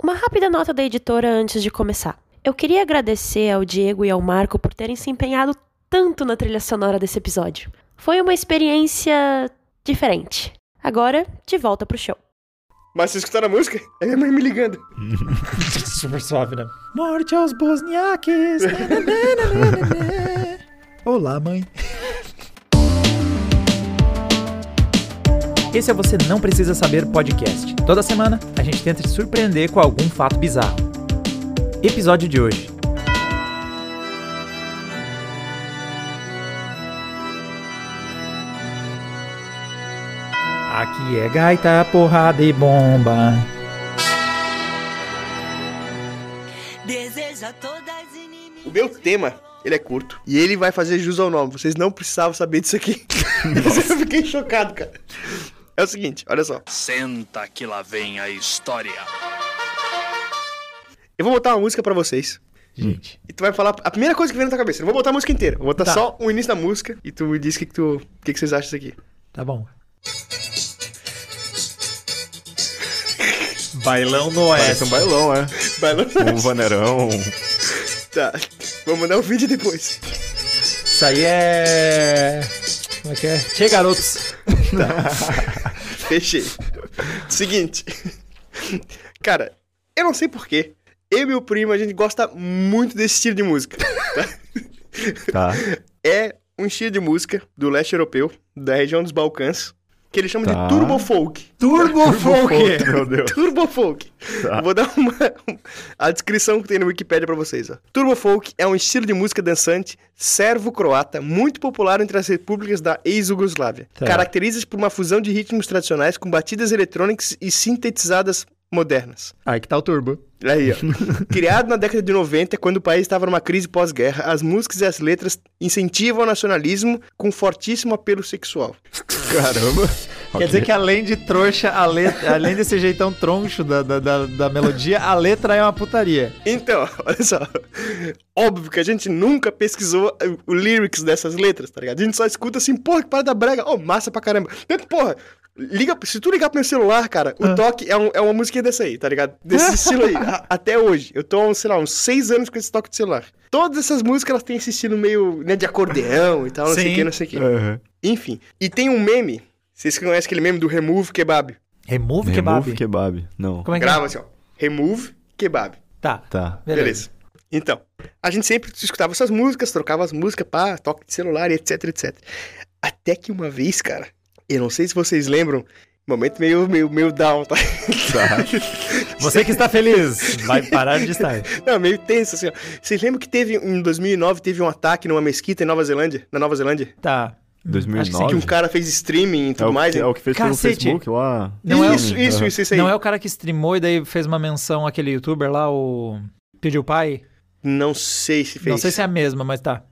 Uma rápida nota da editora antes de começar. Eu queria agradecer ao Diego e ao Marco por terem se empenhado tanto na trilha sonora desse episódio. Foi uma experiência diferente. Agora, de volta pro show. Mas vocês escutaram a música? É minha mãe me ligando. Super suave, né? Morte aos bosniaques! Olá, mãe. Esse é Você Não Precisa Saber podcast. Toda semana a gente tenta te surpreender com algum fato bizarro. Episódio de hoje. Aqui é gaita, porrada e bomba. Deseja todas inimigas. O meu tema, ele é curto. E ele vai fazer jus ao nome. Vocês não precisavam saber disso aqui. Eu fiquei chocado, cara. É o seguinte, olha só. Senta que lá vem a história. Eu vou botar uma música pra vocês. Gente, E tu vai falar a primeira coisa que vem na tua cabeça. Eu não vou botar a música inteira. Vou botar Tá. só o início da música. E tu me diz o que, que, tu, o que, que vocês acham disso aqui. tá bom. Bailão no Parece um bailão, é. Vai lá. Um vaneirão. Tá. Vou mandar o vídeo depois. Isso aí é. Como é que é? Tchê, garotos. Fechei. Seguinte. Cara, eu não sei porquê. Eu e meu primo, a gente gosta muito desse estilo de música. Tá. É um estilo de música do leste europeu, da região dos Balcãs, que eles chamam Tá. de Turbo Folk. Turbo Folk. Meu Deus. Turbo Folk. Tá. Vou dar uma, a descrição que tem no Wikipedia pra vocês. Ó. Turbo Folk é um estilo de música dançante servo-croata muito popular entre as repúblicas da ex-Yugoslávia. Tá. Caracteriza-se por uma fusão de ritmos tradicionais com batidas eletrônicas e sintetizadas modernas. Aí que tá o turbo. Aí, ó. Criado na década de 90, quando o país estava numa crise pós-guerra, as músicas e as letras incentivam o nacionalismo com fortíssimo apelo sexual. Caramba. Quer dizer que além de trouxa, a letra, além desse jeitão troncho da, da, da, da melodia, a letra é uma putaria. Então, olha só. Óbvio que a gente nunca pesquisou o lyrics dessas letras, tá ligado? A gente só escuta assim, porra, que parada brega. Oh, massa pra caramba. Então, porra, liga, se tu ligar pro meu celular, cara, o toque é, um- é uma musiquinha dessa aí, tá ligado? Desse estilo aí. Até hoje. Eu tô, sei lá, uns seis anos com esse toque de celular. Todas essas músicas, elas têm esse estilo meio, né, de acordeão e tal, não sei o Sim. que, não sei o que. Aham. Enfim. E tem um meme, vocês conhecem aquele meme do Remove Kebab? Remove kebab. Remove kebab. Não. Como é que Grava é? assim, ó. Remove Kebab. Tá. Tá. Beleza. Beleza. Então, a gente sempre escutava essas músicas, trocava as músicas, pá, toque de celular e etc, etc. Até que uma vez, cara, eu não sei se vocês lembram, momento meio, meio, meio down, tá? Você que está feliz, vai parar de estar. Não, meio tenso, assim, ó. Vocês lembram que teve, em 2009, teve um ataque numa mesquita em Nova Zelândia? Na Nova Zelândia? Tá. Acho que 2009. Um cara fez streaming e é, tudo o, mais. que, é o que fez pelo Cacete. Facebook lá. Não é o- isso, isso, isso, isso aí. Não é o cara que streamou e daí fez uma menção àquele youtuber lá, o PewDiePie? Não sei se fez. Não sei se é a mesma, mas tá.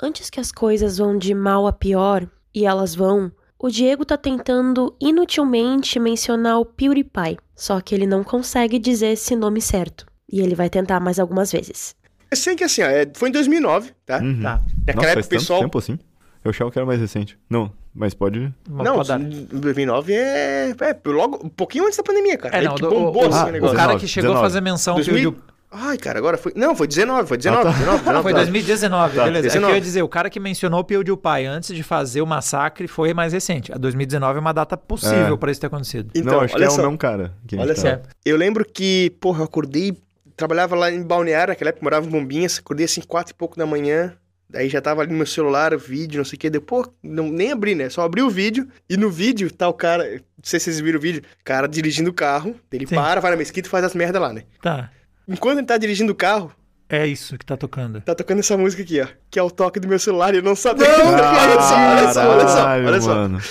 Antes que as coisas vão de mal a pior, e elas vão, o Diego tá tentando inutilmente mencionar o PewDiePie, só que ele não consegue dizer esse nome certo. E ele vai tentar mais algumas vezes. Eu sei que assim, ó, é- foi em 2009, tá? Uhum. Tá. Naquela Nossa, época faz o tanto pessoal... tempo assim? Eu achava que era mais recente. Não, mas pode... Não, pode dar. 2009 é, é logo, um pouquinho antes da pandemia, cara. É, Aí não, que do- bombou o, assim, o- o o negócio. cara 19, que chegou a 19. fazer menção ao 2000? Ai, cara, agora foi. Não, foi 19, foi 19, Ah, tá. 19, 19. Foi não. 2019, Tá, beleza. É que eu 19. ia dizer, o cara que mencionou o PewDiePie antes de fazer o massacre foi mais recente. A 2019 é uma data possível É. pra isso ter acontecido. Então, não, acho que olha é só. o mesmo cara. que Olha tá- só. Eu lembro que, porra, eu acordei, trabalhava lá em Balneário, naquela época morava em Bombinhas, acordei assim, quatro e pouco da manhã. Daí já tava ali no meu celular, o vídeo, não sei o que. Depois, não, nem abri, né? Só abri o vídeo. E no vídeo tá o cara. Não sei se vocês viram o vídeo. Cara dirigindo o carro. Ele Sim. para, vai na mesquita e faz as merda lá, né? Tá. Enquanto ele tá dirigindo o carro, É isso que tá tocando. tá tocando essa música aqui, ó. Que é o toque do meu celular e eu não sabia. olha só, olha só, olha só. Olha só. mano.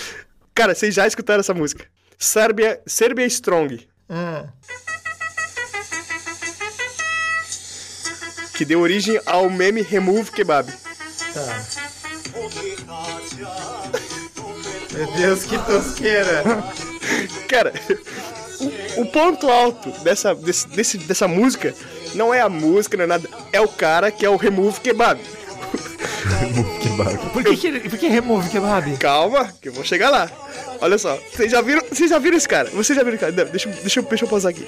Cara, vocês já escutaram essa música? Serbia, Serbia Strong. Que deu origem ao meme Remove Kebab. Meu Deus, que tosqueira. Cara, o, ponto alto dessa, desse, desse- dessa música não é a música, não é nada. É o cara que é o Remove Kebab. que barco. Por que, que, por que remove kebab? Calma, que eu vou chegar lá. Olha só, vocês já viram, vocês já viram esse cara? Vocês já viram esse cara? Não, Deixa, eu- deixa, deixa eu pausar aqui.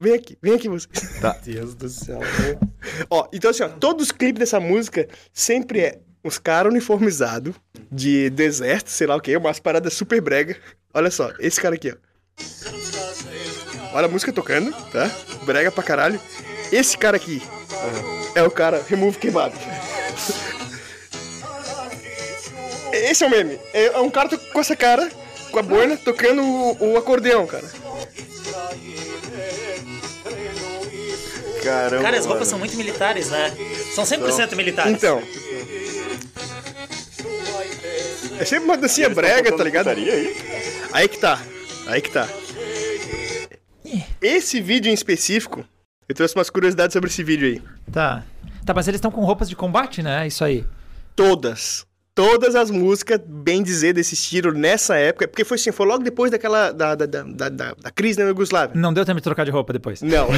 Vem aqui, vem aqui você. Tá. Deus do céu. né? ó, então assim, ó, todos os clipes dessa música sempre é os caras uniformizados de deserto, sei lá o que, umas paradas super brega. Olha só, esse cara aqui, ó. Olha a música tocando, tá? Brega pra caralho. Esse cara aqui é o cara Remove Kebab. Esse é o meme. É é um cara com essa cara, com a boina, tocando o, o acordeão, cara. Caramba. Cara, as roupas mano. são muito militares, né? São 100% militares. Então. É sempre uma dancinha brega, tá ligado? Aí que tá. Aí que tá. Esse vídeo em específico, eu trouxe umas curiosidades sobre esse vídeo aí. Tá. Tá, mas eles estão com roupas de combate, né? Isso aí. Todas. Todas as músicas, bem dizer, desse estilo nessa época. Porque foi assim, foi logo depois daquela. da, da, da, da, crise na Yugoslávia. Não deu tempo de trocar de roupa depois. Não.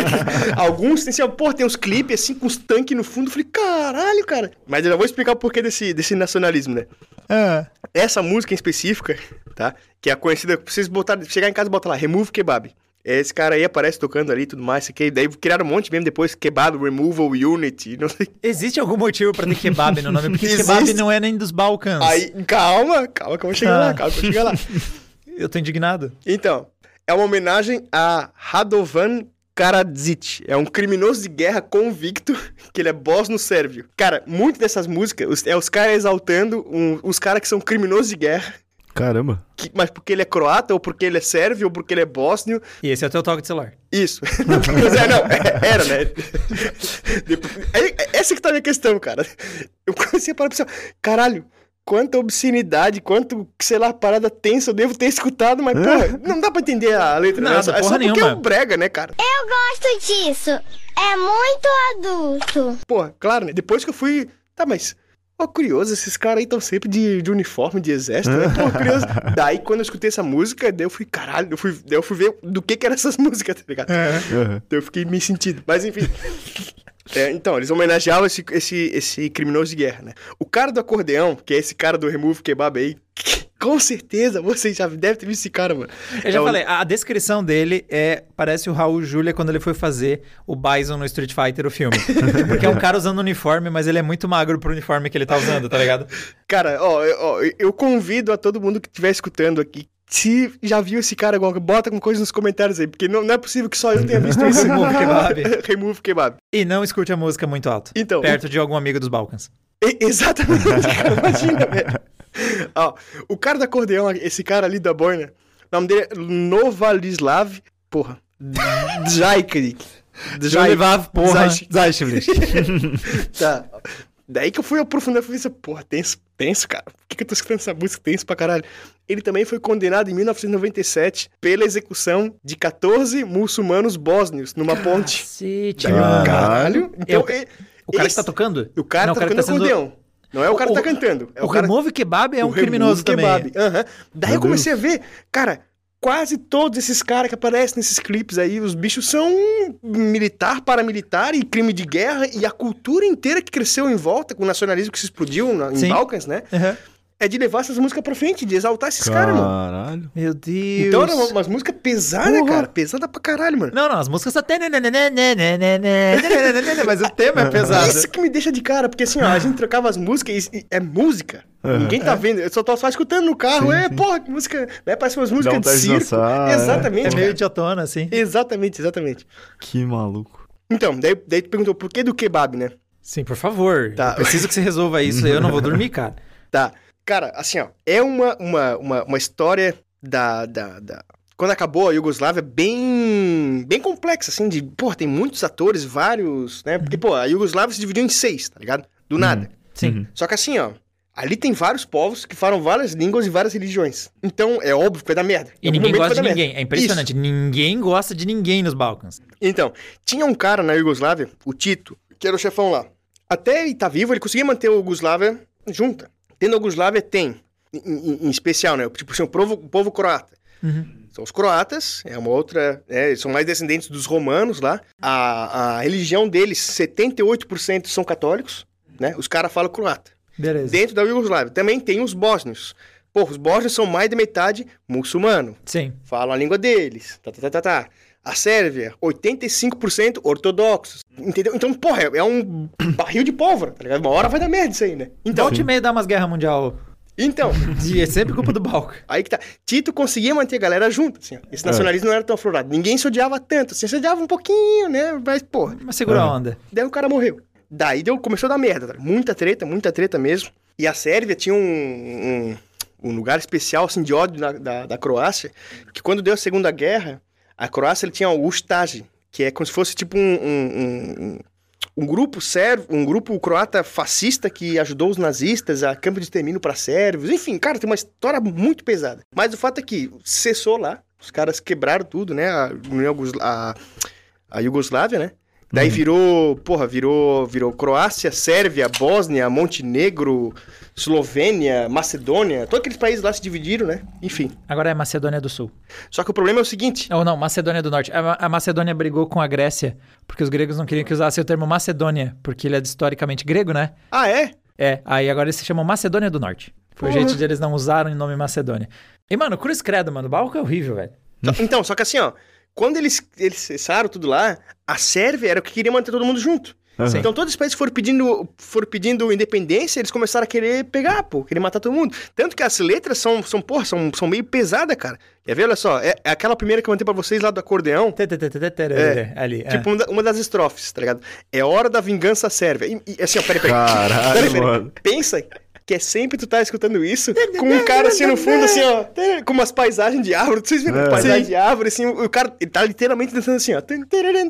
Alguns assim, pô, tem uns clipes assim com uns tanques no fundo. Eu falei, caralho, cara. Mas eu já vou explicar o porquê desse, desse nacionalismo, né? Ah. Essa música em específica, tá? Que é conhecida. Vocês botarem, chegar em casa e botar lá, Remove Kebab. Esse cara aí aparece tocando ali e tudo mais. aqui. Daí criaram um monte mesmo depois, Kebab, Removal, Unity, não sei. Existe algum motivo pra ter kebab no nome? Porque kebab Existe. não é nem dos Balcãs. Aí, calma, calma que eu vou chegar Ah. lá, calma que eu vou chegar lá. Eu tô indignado. Então, é uma homenagem a Radovan Karadzic. É um criminoso de guerra convicto, que ele é bósnio-sérvio. Cara, muito dessas músicas é os caras exaltando um- os caras que são criminosos de guerra, Caramba. que- mas porque ele é croata, ou porque ele é sérvio, ou porque ele é bósnio. E esse é o teu toque de celular. Isso. Mas é, não, é- era, né? Depois- aí, essa que tá a minha questão, cara. Eu comecei a parar pra pensar, caralho, quanta obscenidade, quanto, sei lá, parada tensa eu devo ter escutado, mas, porra, não dá pra entender a letra, né? Nada, É só- É porra só porque é nenhuma. um brega, né, cara? gosto disso. É muito adulto. Porra, claro, né? Depois que eu fui. Tá, mas. Ó, curioso, esses caras aí estão sempre de, de uniforme, de exército, né? Pô, curioso. Daí, quando eu escutei essa música, daí eu fui, caralho, eu fui, daí eu fui ver do que que eram essas músicas, tá ligado? Aham. Então eu fiquei me sentindo. Mas enfim. É, então, eles homenageavam esse, esse, esse criminoso de guerra, né? O cara do acordeão, que é esse cara do Remove Kebab aí, com certeza vocês já devem ter visto esse cara, mano. Eu já É o- falei, a descrição dele é. Parece o Raul Julia quando ele foi fazer o Bison no Street Fighter, o filme. Porque é um cara usando uniforme, mas ele é muito magro pro uniforme que ele tá usando, tá ligado? Cara, ó, eu- ó, eu convido a todo mundo que estiver escutando aqui. Se já viu esse cara, alguma coisa, bota com coisa nos comentários aí, porque não, não é possível que só eu tenha visto isso. Remove Kebab. Remove Kebab. E não escute a música muito alto. Então, Perto de algum amigo dos Balcãs. E- exatamente, imagina, velho. Ó, o cara do acordeão, esse cara ali da boina, o nome dele é Novalislav, porra, Djajkrik. Jolivav, porra. Zajchevlich. Tá. Daí que eu fui aprofundar e falei assim, porra, tenso, tenso, cara. Por que, que eu tô escutando essa música tenso pra caralho? Ele também foi condenado em 1997 pela execução de 14 muçulmanos bósnios numa ponte. Cacete, Daí. Caralho. Então, Eu- e- O cara que esse- tá tocando? O cara Não, tá o cara tocando tá sendo- acordeão. Não é o cara que tá O- cantando. É o o, cara... Remove Kebab é o um criminoso Remove também. Kebab. Aham. Daí Meu eu comecei a ver, cara, quase todos esses caras que aparecem nesses clipes aí, os bichos são militar, paramilitar e crime de guerra e a cultura inteira que cresceu em volta com o nacionalismo que se explodiu na, em Sim. Balcãs, né? Aham. É de levar essas músicas pra frente, de exaltar esses caras, mano. Caralho. Meu Deus. Então eram umas músicas pesadas, Porra. cara. Pesada pra caralho, mano. Não, não, as músicas tem. Mas o tema é pesado. Isso que me deixa de cara, porque assim, ó, a gente trocava as músicas e, e é música. Aham. Ninguém tá vendo, eu só tô só escutando no carro. Sim, é, sim. porra, que música. Né? Parece umas músicas de circo. dançar, é. exatamente. É meio cara. idiotona, assim. Exatamente, exatamente. Que maluco. Então, daí, daí tu perguntou por que do kebab, né? Sim, por favor. Tá. Eu preciso que você resolva isso. Eu não vou dormir, cara. Tá. Cara, assim, ó, é uma, uma, uma, uma história da, da, da- Quando acabou a Iugoslávia, bem. bem complexa, assim, de. Pô, tem muitos atores, vários, né? Porque, pô, a Iugoslávia se dividiu em seis, tá ligado? Do nada. Sim. Uhum. Só que assim, ó. Ali tem vários povos que falam várias línguas e várias religiões. Então, é óbvio que vai dar merda. Em E ninguém gosta de ninguém. merda. É impressionante. Ninguém gosta de ninguém nos Balcãs. Então, tinha um cara na Iugoslávia, o Tito, que era o chefão lá. Até ele tá vivo, ele conseguia manter a Iugoslávia junta. Dentro da Iugoslávia tem, em, em- especial, né? Tipo assim, o povo, o povo croata. Uhum. São os croatas, é uma outra. eles são mais descendentes dos romanos lá. A, a religião deles, 78% são católicos, né? Os caras falam croata. Beleza. Dentro da Iugoslávia. Também tem os bósnios. Pô, os bósnios são mais de metade muçulmano. Sim. Falam a língua deles. Tá, tá, tá, tá, tá. A Sérvia, 85% ortodoxos. Entendeu? Então, porra, é, é um barril de pólvora, tá ligado? Uma hora vai dar merda isso aí, né? Então, Volte e meia dá umas guerras mundial. então E é sempre culpa do Balco. aí que tá. Tito conseguia manter a galera junto, assim, ó. Esse nacionalismo não era tão aflorado. Ninguém se odiava tanto, assim, se odiava um pouquinho, né? Mas, porra, Mas segura a onda. Daí o cara morreu. Daí deu, começou a dar merda, tá? muita treta, muita treta mesmo. E a Sérvia tinha um, um, um lugar especial, assim, de ódio na- da, da Croácia, que quando deu a Segunda Guerra, a Croácia ele tinha o Ustazi, que é como se fosse tipo um, um, um, um grupo sérvio, um grupo croata fascista que ajudou os nazistas a campo de extermínio para sérvios. Enfim, cara, tem uma história muito pesada. Mas o fato é que cessou lá, os caras quebraram tudo, né? A, a, a Iugoslávia, né? Daí virou, porra, virou, virou Croácia, Sérvia, Bósnia, Montenegro, Eslovênia, Macedônia, todos aqueles países lá se dividiram, né? Enfim. Agora é Macedônia do Sul. Só que o problema é o seguinte, Ou não, Macedônia do Norte. A, a Macedônia brigou com a Grécia, porque os gregos não queriam que usasse o termo Macedônia, porque ele é historicamente grego, né? ah é? É, aí agora eles se chamam Macedônia do Norte. Foi o jeito de eles não usarem o nome Macedônia. E, mano, cruz credo, mano. O Balco é horrível, velho. Então, só que assim, ó, quando eles, eles cessaram tudo lá, a Sérvia era o que queria manter todo mundo junto. Aham. Então todos os países que foram pedindo, foram pedindo independência, eles começaram a querer pegar, pô, querer matar todo mundo. Tanto que as letras são, são porra, são, são meio pesadas, cara. Quer ver? Olha só, é, é aquela primeira que eu mandei pra vocês lá do acordeão. É, ali. é. Tipo, uma, da- uma das estrofes, tá ligado? É hora da vingança sérvia. E, e, assim, ó, peraí, peraí. Caralho, Peraí, peraí. mano. Pensa que é sempre tu tá escutando isso com um cara assim no fundo, assim, ó, com umas paisagens de árvore. Vocês viram? É. Paisagem de árvore, assim, o cara ele tá literalmente dançando assim, ó. tararam,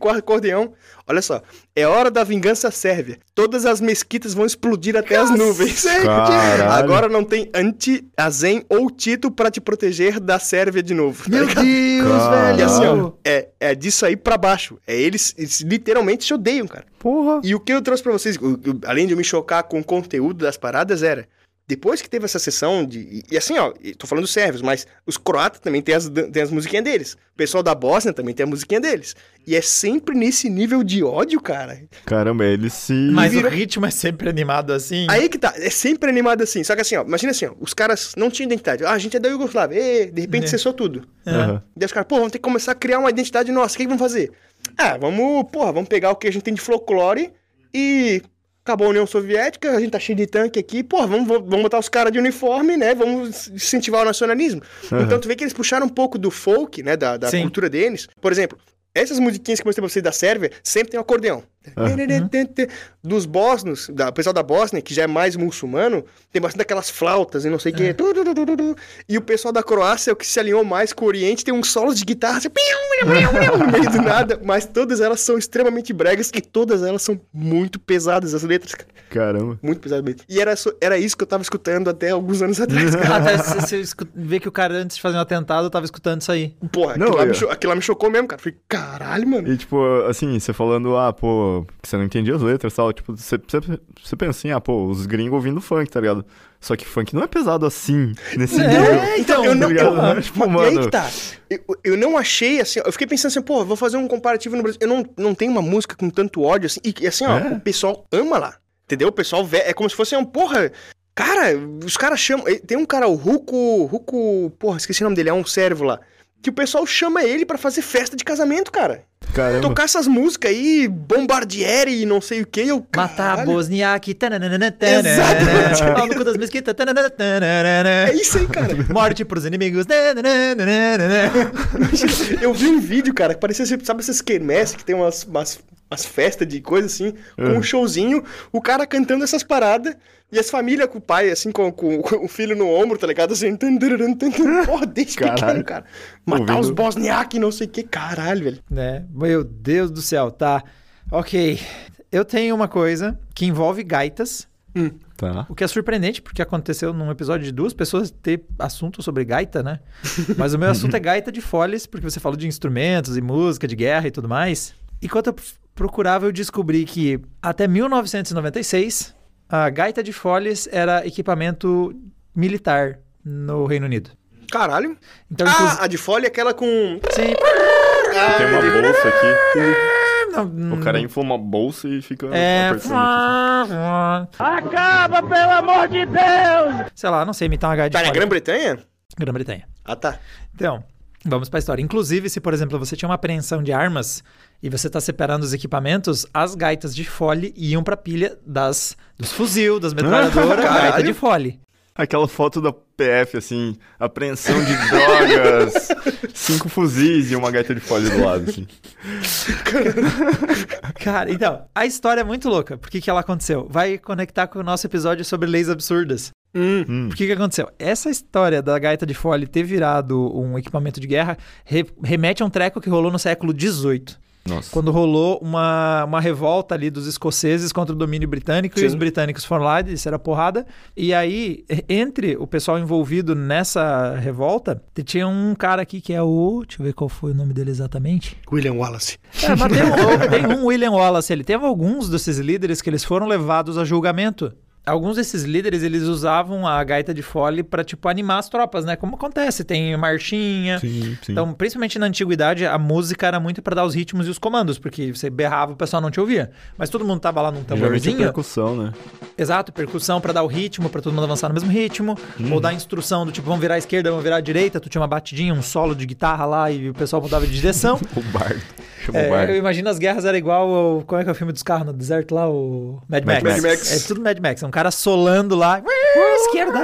Com o acordeão. Olha só. É hora da vingança sérvia. Todas as mesquitas vão explodir até as nuvens. Caralho. Agora não tem anti-Azen ou Tito pra te proteger da Sérvia de novo. tá Meu ligado? Deus, Caralho. E assim, ó, velho. é, é disso aí pra baixo. É eles, eles literalmente se odeiam, cara. Porra. E o que eu trouxe pra vocês, além de eu me chocar com o conteúdo das paradas, era. Depois que teve essa sessão de. E, e assim, ó, e tô falando dos sérvios, mas os croatas também tem as, tem as musiquinhas deles. O pessoal da Bósnia também tem a musiquinha deles. E é sempre nesse nível de ódio, cara. Caramba, eles se. Mas virou- o ritmo é sempre animado assim. Aí que tá, é sempre animado assim. Só que assim, ó, imagina assim, ó, os caras não tinham identidade. Ah, a gente é da Iugoslávia, ê, de repente É. cessou tudo. Aham. Daí os caras, pô, vamos ter que começar a criar uma identidade nossa. O que, que vamos fazer? Ah, vamos, porra, vamos pegar o que a gente tem de folclore e. Acabou a União Soviética, a gente tá cheio de tanque aqui, porra, vamos, vamos botar os caras de uniforme, né? Vamos incentivar o nacionalismo. Aham. Então tu vê que eles puxaram um pouco do folk, né? Da, da cultura deles. Por exemplo, essas musiquinhas que eu mostrei pra vocês da Sérvia sempre tem um acordeão. Dos bósnios, da, o pessoal da Bósnia, que já é mais muçulmano, tem bastante aquelas flautas e não sei o quê. E o pessoal da Croácia, o que se alinhou mais com o Oriente, tem uns solos de guitarra assim, no meio do nada, mas todas elas são extremamente bregas e todas elas são muito pesadas, as letras, cara. Caramba. Muito pesadas mesmo. E era, era isso que eu tava escutando até alguns anos atrás. Até você vê que o cara, antes de fazer um atentado, tava escutando isso aí. Porra, Não, aquilo, lá me aquilo lá me chocou mesmo, cara. Falei, caralho, mano. E tipo, assim, você falando, ah, pô, que você não entendia as letras e tal, tipo, você, você, você pensa assim, ah, pô, os gringos ouvindo funk, tá ligado? Só que funk não é pesado assim, nesse nível. É, então, eu não. tá eu- Tipo, mas- e aí mano. que tá. Eu, eu não achei assim. Eu fiquei pensando assim, pô, vou fazer um comparativo no Brasil. Eu não, não tenho uma música com tanto ódio assim. E, assim, ó, É? o pessoal ama lá. Entendeu? O pessoal vê. É como se fosse um, porra. Cara, os caras chamam. Tem um cara, o Ruco. Ruco. Porra, esqueci o nome dele, é um servo lá. Que o pessoal chama ele pra fazer festa de casamento, cara. Caramba. Tocar essas músicas aí, bombardiere e não sei o que. Eu, Matar caralho, Bosniak. Exatamente. Pau no cu das mesquitas. É isso aí, cara. Morte pros inimigos. Eu vi um vídeo, cara, que parecia, sabe essas quermesses que tem umas, umas, umas festas de coisa assim, com um showzinho, o cara cantando essas paradas, e as famílias com o pai, assim, com, com, com o filho no ombro, tá ligado? Assim, porra, desde Caralho. pequeno, cara. Matar Ouvindo- os bosniak, não sei o que, caralho, velho. né? Meu Deus do céu, tá. Ok. Eu tenho uma coisa que envolve gaitas, Tá. o que é surpreendente, porque aconteceu num episódio de duas pessoas ter assunto sobre gaita, né? Mas o meu assunto é gaita de foles, porque você falou de instrumentos e música, de guerra e tudo mais. Enquanto eu f- procurava, eu descobri que até 1996, a gaita de foles era equipamento militar no Reino Unido. Caralho. Então, Ah, inclusive... a de folha é aquela com... Sim. Ah, Tem uma bolsa aqui. Não, O cara infla uma bolsa e fica É. Acaba, pelo amor de Deus! Sei lá, não sei imitar uma gaita Tá de na fole. Grã-Bretanha? Grã-Bretanha. Ah, tá. Então, vamos pra história. Inclusive, se, por exemplo, você tinha uma apreensão de armas e você tá separando os equipamentos, as gaitas de fole iam pra pilha das, dos fuzil, das metralhadoras, gaita de fole. Aquela foto da PF, assim, apreensão de drogas, cinco fuzis e uma gaita de fole do lado, assim. Cara, então, a história é muito louca. Por que, que ela aconteceu? Vai conectar com o nosso episódio sobre leis absurdas. Hum. Por que, que aconteceu? Essa história da gaita de fole ter virado um equipamento de guerra re- remete a um treco que rolou no século XVIII. Nossa. Quando rolou uma, uma revolta ali dos escoceses contra o domínio britânico e Sim. os britânicos foram lá, disseram a porrada. E aí, e- entre o pessoal envolvido nessa revolta, tinha um cara aqui que é o. Deixa eu ver qual foi o nome dele exatamente. William Wallace. É, mas tem um, tem um William Wallace. Ele teve alguns desses líderes que eles foram levados a julgamento. Alguns desses líderes, eles usavam a gaita de fole pra, tipo, animar as tropas, né? Como acontece, tem marchinha. Sim, sim. Então, principalmente na antiguidade, a música era muito pra dar os ritmos e os comandos, porque você berrava, o pessoal não te ouvia. Mas todo mundo tava lá num é tamborzinho. percussão, né? Exato, percussão pra dar o ritmo, pra todo mundo avançar no mesmo ritmo, Uhum. ou dar instrução do tipo, vamos virar à esquerda, vamos virar à direita, tu tinha uma batidinha, um solo de guitarra lá e o pessoal mudava de direção. O bardo. Chama o É, bardo. eu imagino as guerras era igual ao, como é que é o filme dos carros no deserto lá, o Mad, Mad Max. Max. É tudo Mad Max, é um cara solando lá, esquerda.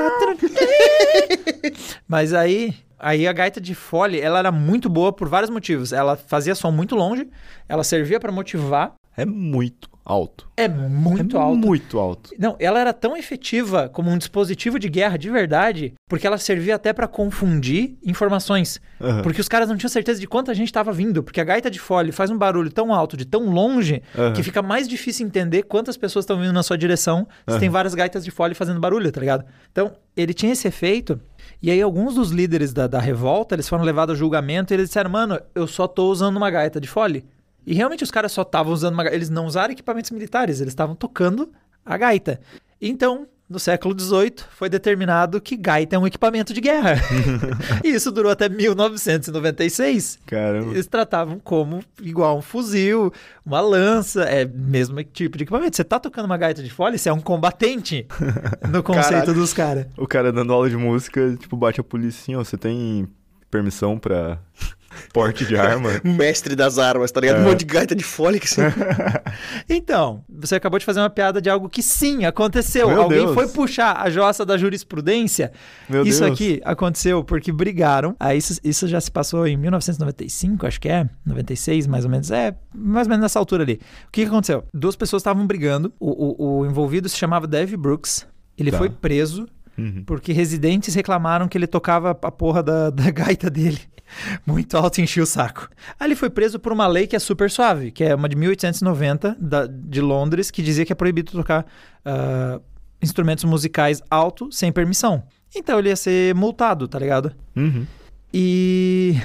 Mas aí, aí a gaita de fole, ela era muito boa por vários motivos. Ela fazia som muito longe, ela servia pra motivar, É muito alto. é muito é alto. muito alto. Não, ela era tão efetiva como um dispositivo de guerra de verdade, porque ela servia até pra confundir informações. Aham. Porque os caras não tinham certeza de quanta gente estava vindo, porque a gaita de fole faz um barulho tão alto, de tão longe, Aham. que fica mais difícil entender quantas pessoas estão vindo na sua direção se Aham. tem várias gaitas de fole fazendo barulho, tá ligado? Então, ele tinha esse efeito. E aí, alguns dos líderes da, da revolta, eles foram levados a julgamento e eles disseram, mano, eu só tô usando uma gaita de fole. E realmente os caras só estavam usando uma. Eles não usaram equipamentos militares, eles estavam tocando a gaita. Então, no século XVIII, foi determinado que gaita é um equipamento de guerra. e isso durou até 1996. Caramba. Eles tratavam como igual um fuzil, uma lança, é mesmo tipo de equipamento. Você tá tocando uma gaita de fole, você é um combatente no conceito Caralho. dos caras. O cara dando aula de música, tipo, bate a polícia assim, ó, você tem permissão pra porte de arma? Mestre das armas, tá É. ligado? Um monte de gaita de fole que assim. Então, você acabou de fazer uma piada de algo que sim aconteceu. Meu Alguém Deus. foi puxar a jossa da jurisprudência. Meu isso Deus. aqui aconteceu porque brigaram. Aí isso, isso já se passou em 1995, acho que é, 96 mais ou menos. É, mais ou menos nessa altura ali. O que, que aconteceu? Duas pessoas estavam brigando. O, o- o envolvido se chamava Dave Brooks. Ele Tá. foi preso Uhum. porque residentes reclamaram que ele tocava a porra da, da gaita dele muito alto e enchia o saco. Aí ele foi preso por uma lei que é super suave, que é uma de 1890 da- de Londres, que dizia que é proibido tocar ah, instrumentos musicais alto sem permissão. Então ele ia ser multado, tá ligado? Uhum. E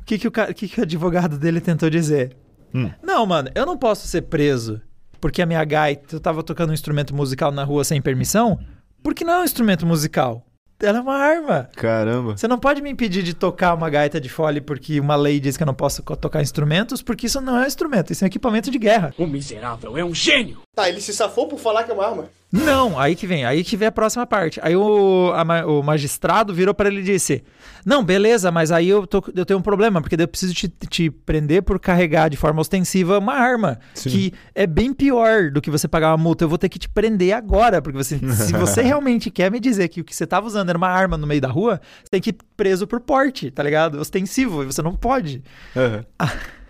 o que que o que que o advogado dele tentou dizer? Hum. Não, mano, eu não posso ser preso porque a minha gaita, eu tava tocando um instrumento musical na rua sem permissão, porque não é um instrumento musical. Ela é uma arma. Caramba. Você não pode me impedir de tocar uma gaita de fole porque uma lei diz que eu não posso tocar instrumentos, porque isso não é um instrumento, isso é um equipamento de guerra. O miserável é um gênio! Tá, ele se safou por falar que é uma arma. Não, aí que vem, aí que vem a próxima parte. Aí o, a o magistrado virou pra ele e disse: Não, beleza, mas aí eu, tô- eu tenho um problema, porque daí eu preciso te, te prender por carregar de forma ostensiva uma arma, Sim. que é bem pior do que você pagar uma multa. Eu vou ter que te prender agora, porque você, se você realmente quer me dizer que o que você tava usando era uma arma no meio da rua, você tem que ir preso por porte, tá ligado? Ostensivo, e você não pode. Aham.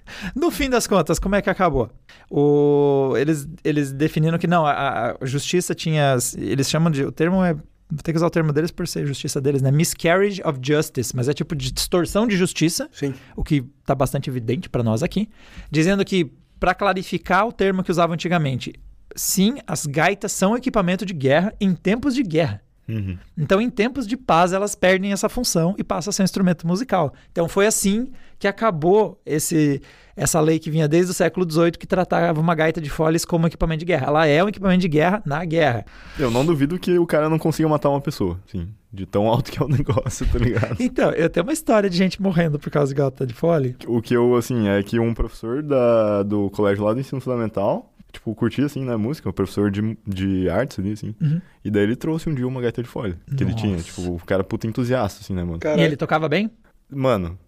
No fim das contas, como é que acabou? O, eles, eles definiram que não, a, a justiça tinha. Eles chamam de. O termo é. Vou ter que usar o termo deles por ser justiça deles, né? Miscarriage of justice, mas é tipo de distorção de justiça, Sim. o que tá bastante evidente para nós aqui, dizendo que, para clarificar o termo que usavam antigamente, sim, as gaitas são equipamento de guerra em tempos de guerra. Uhum. Então, em tempos de paz, elas perdem essa função e passam a ser um instrumento musical. Então, foi assim que acabou esse, essa lei que vinha desde o século XVIII, que tratava uma gaita de foles como equipamento de guerra. Ela é um equipamento de guerra na guerra. Eu não duvido que o cara não consiga matar uma pessoa, sim. De tão alto que é o negócio, tá ligado? Então, eu tenho uma história de gente morrendo por causa de gaita de fole. O que eu, assim, é que um professor da, do colégio lá do ensino fundamental, tipo, curtia, assim, né, música, um professor de, de artes ali, assim. Uhum. E daí ele trouxe um dia uma gaita de folha que ele tinha. Nossa. Tipo, o cara puta entusiasta, assim, né, mano? Cara, E ele tocava bem? Mano,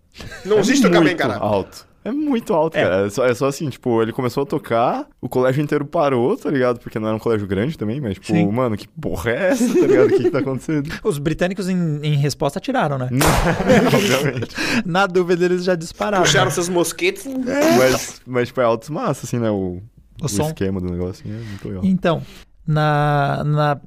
não é existe tocar bem, cara. alto. É muito alto, É. cara. É só, é só assim, tipo, ele começou a tocar, o colégio inteiro parou, tá ligado? Porque não era um colégio grande também, mas, tipo, Sim. mano, que porra é essa, tá ligado? O que que tá acontecendo? Os britânicos, em, em resposta, atiraram, né? Obviamente. Na dúvida, eles já dispararam. Puxaram né? seus mosquetes. Mas, mas, tipo, é altos massa, assim, né? O, O som. esquema do negócio, é muito legal. Então, na, na,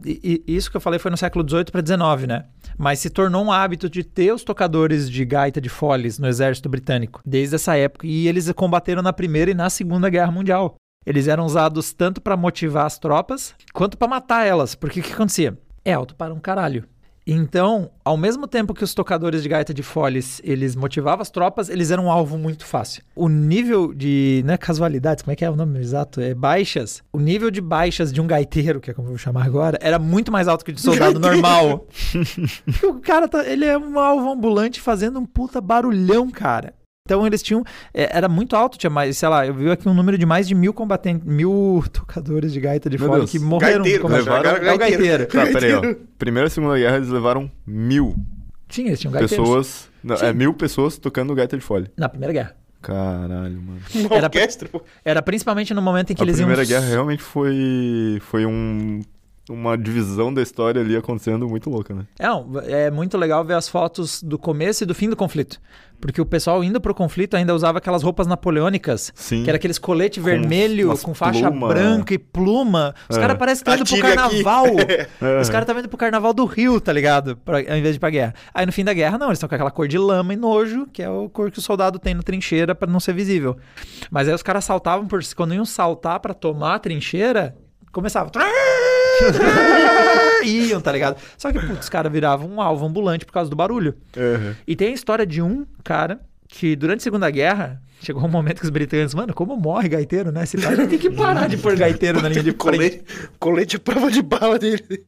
isso que eu falei foi no século XVIII para XIX, né? Mas se tornou um hábito de ter os tocadores de gaita de foles no exército britânico desde essa época. E eles combateram na Primeira e na Segunda Guerra Mundial. Eles eram usados tanto para motivar as tropas quanto para matar elas. Porque o que acontecia? É alto para um caralho. Então, ao mesmo tempo que os tocadores de gaita de foles, eles motivavam as tropas, eles eram um alvo muito fácil. O nível de, não é casualidades, como é que é o nome exato? É baixas. O nível de baixas de um gaiteiro, que é como eu vou chamar agora, era muito mais alto que o de soldado normal. O cara, tá, ele é um alvo ambulante fazendo um puta barulhão, cara. Então eles tinham. é, era muito alto, tinha mais, sei lá, eu vi aqui um número de mais de mil combatentes, mil tocadores de gaita de fole Deus. que morreram. Gaiteiro, cara, levaram- é o gaiteiro. Tá, peraí, ó. Primeira e Segunda Guerra eles levaram mil Tinha, eles tinham gaiteiros. pessoas. Não, Sim. é mil pessoas tocando gaita de folha. Na Primeira Guerra. Caralho, mano. Era-. Era principalmente no momento em que A eles Primeira iam. Guerra realmente foi, foi um, uma divisão da história ali acontecendo muito louca, né? Não, é muito legal ver as fotos do começo e do fim do conflito. Porque o pessoal indo pro conflito ainda usava aquelas roupas napoleônicas. Sim. Que era aqueles colete vermelho umas com faixa pluma. branca e pluma. Os É. caras parecem que estão indo pro carnaval. É. Os caras estavam indo pro carnaval do Rio, tá ligado? Pra, ao invés de ir pra guerra. Aí no fim da guerra, não, eles estão com aquela cor de lama e nojo, que é o cor que o soldado tem na trincheira pra não ser visível. Mas aí os caras saltavam por. Quando iam saltar pra tomar a trincheira, começava. Iam, tá ligado? Só que, putz, os caras viravam um alvo ambulante por causa do barulho. Uhum. E tem a história de um cara que durante a Segunda Guerra chegou um momento que os britânicos, mano, como morre gaiteiro, né? Cara tem que parar de pôr gaiteiro na linha de frente. Colete, colete é prova de bala dele.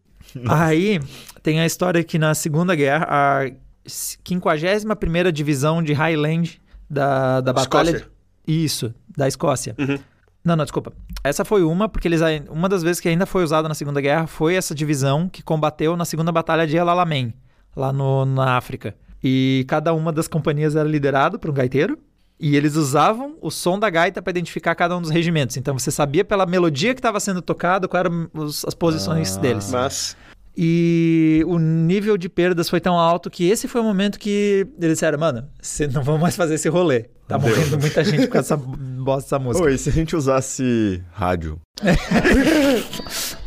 Aí tem a história que na Segunda Guerra, a 51ª Divisão de Highland da, da Batalha... Escócia. Isso, da Escócia. Uhum. Não, não, desculpa. Essa foi uma, porque eles uma das vezes que ainda foi usada na Segunda Guerra foi essa divisão que combateu na Segunda Batalha de El Alamein, lá no, na África. E cada uma das companhias era liderado por um gaiteiro. E eles usavam o som da gaita para identificar cada um dos regimentos. Então você sabia pela melodia que estava sendo tocado quais eram os- as posições Ah. deles. Mas. E o nível de perdas foi tão alto que esse foi o momento que eles disseram, mano, você não vamos mais fazer esse rolê. Tá Meu morrendo muita gente com essa bosta dessa música. Ô, e se a gente usasse rádio?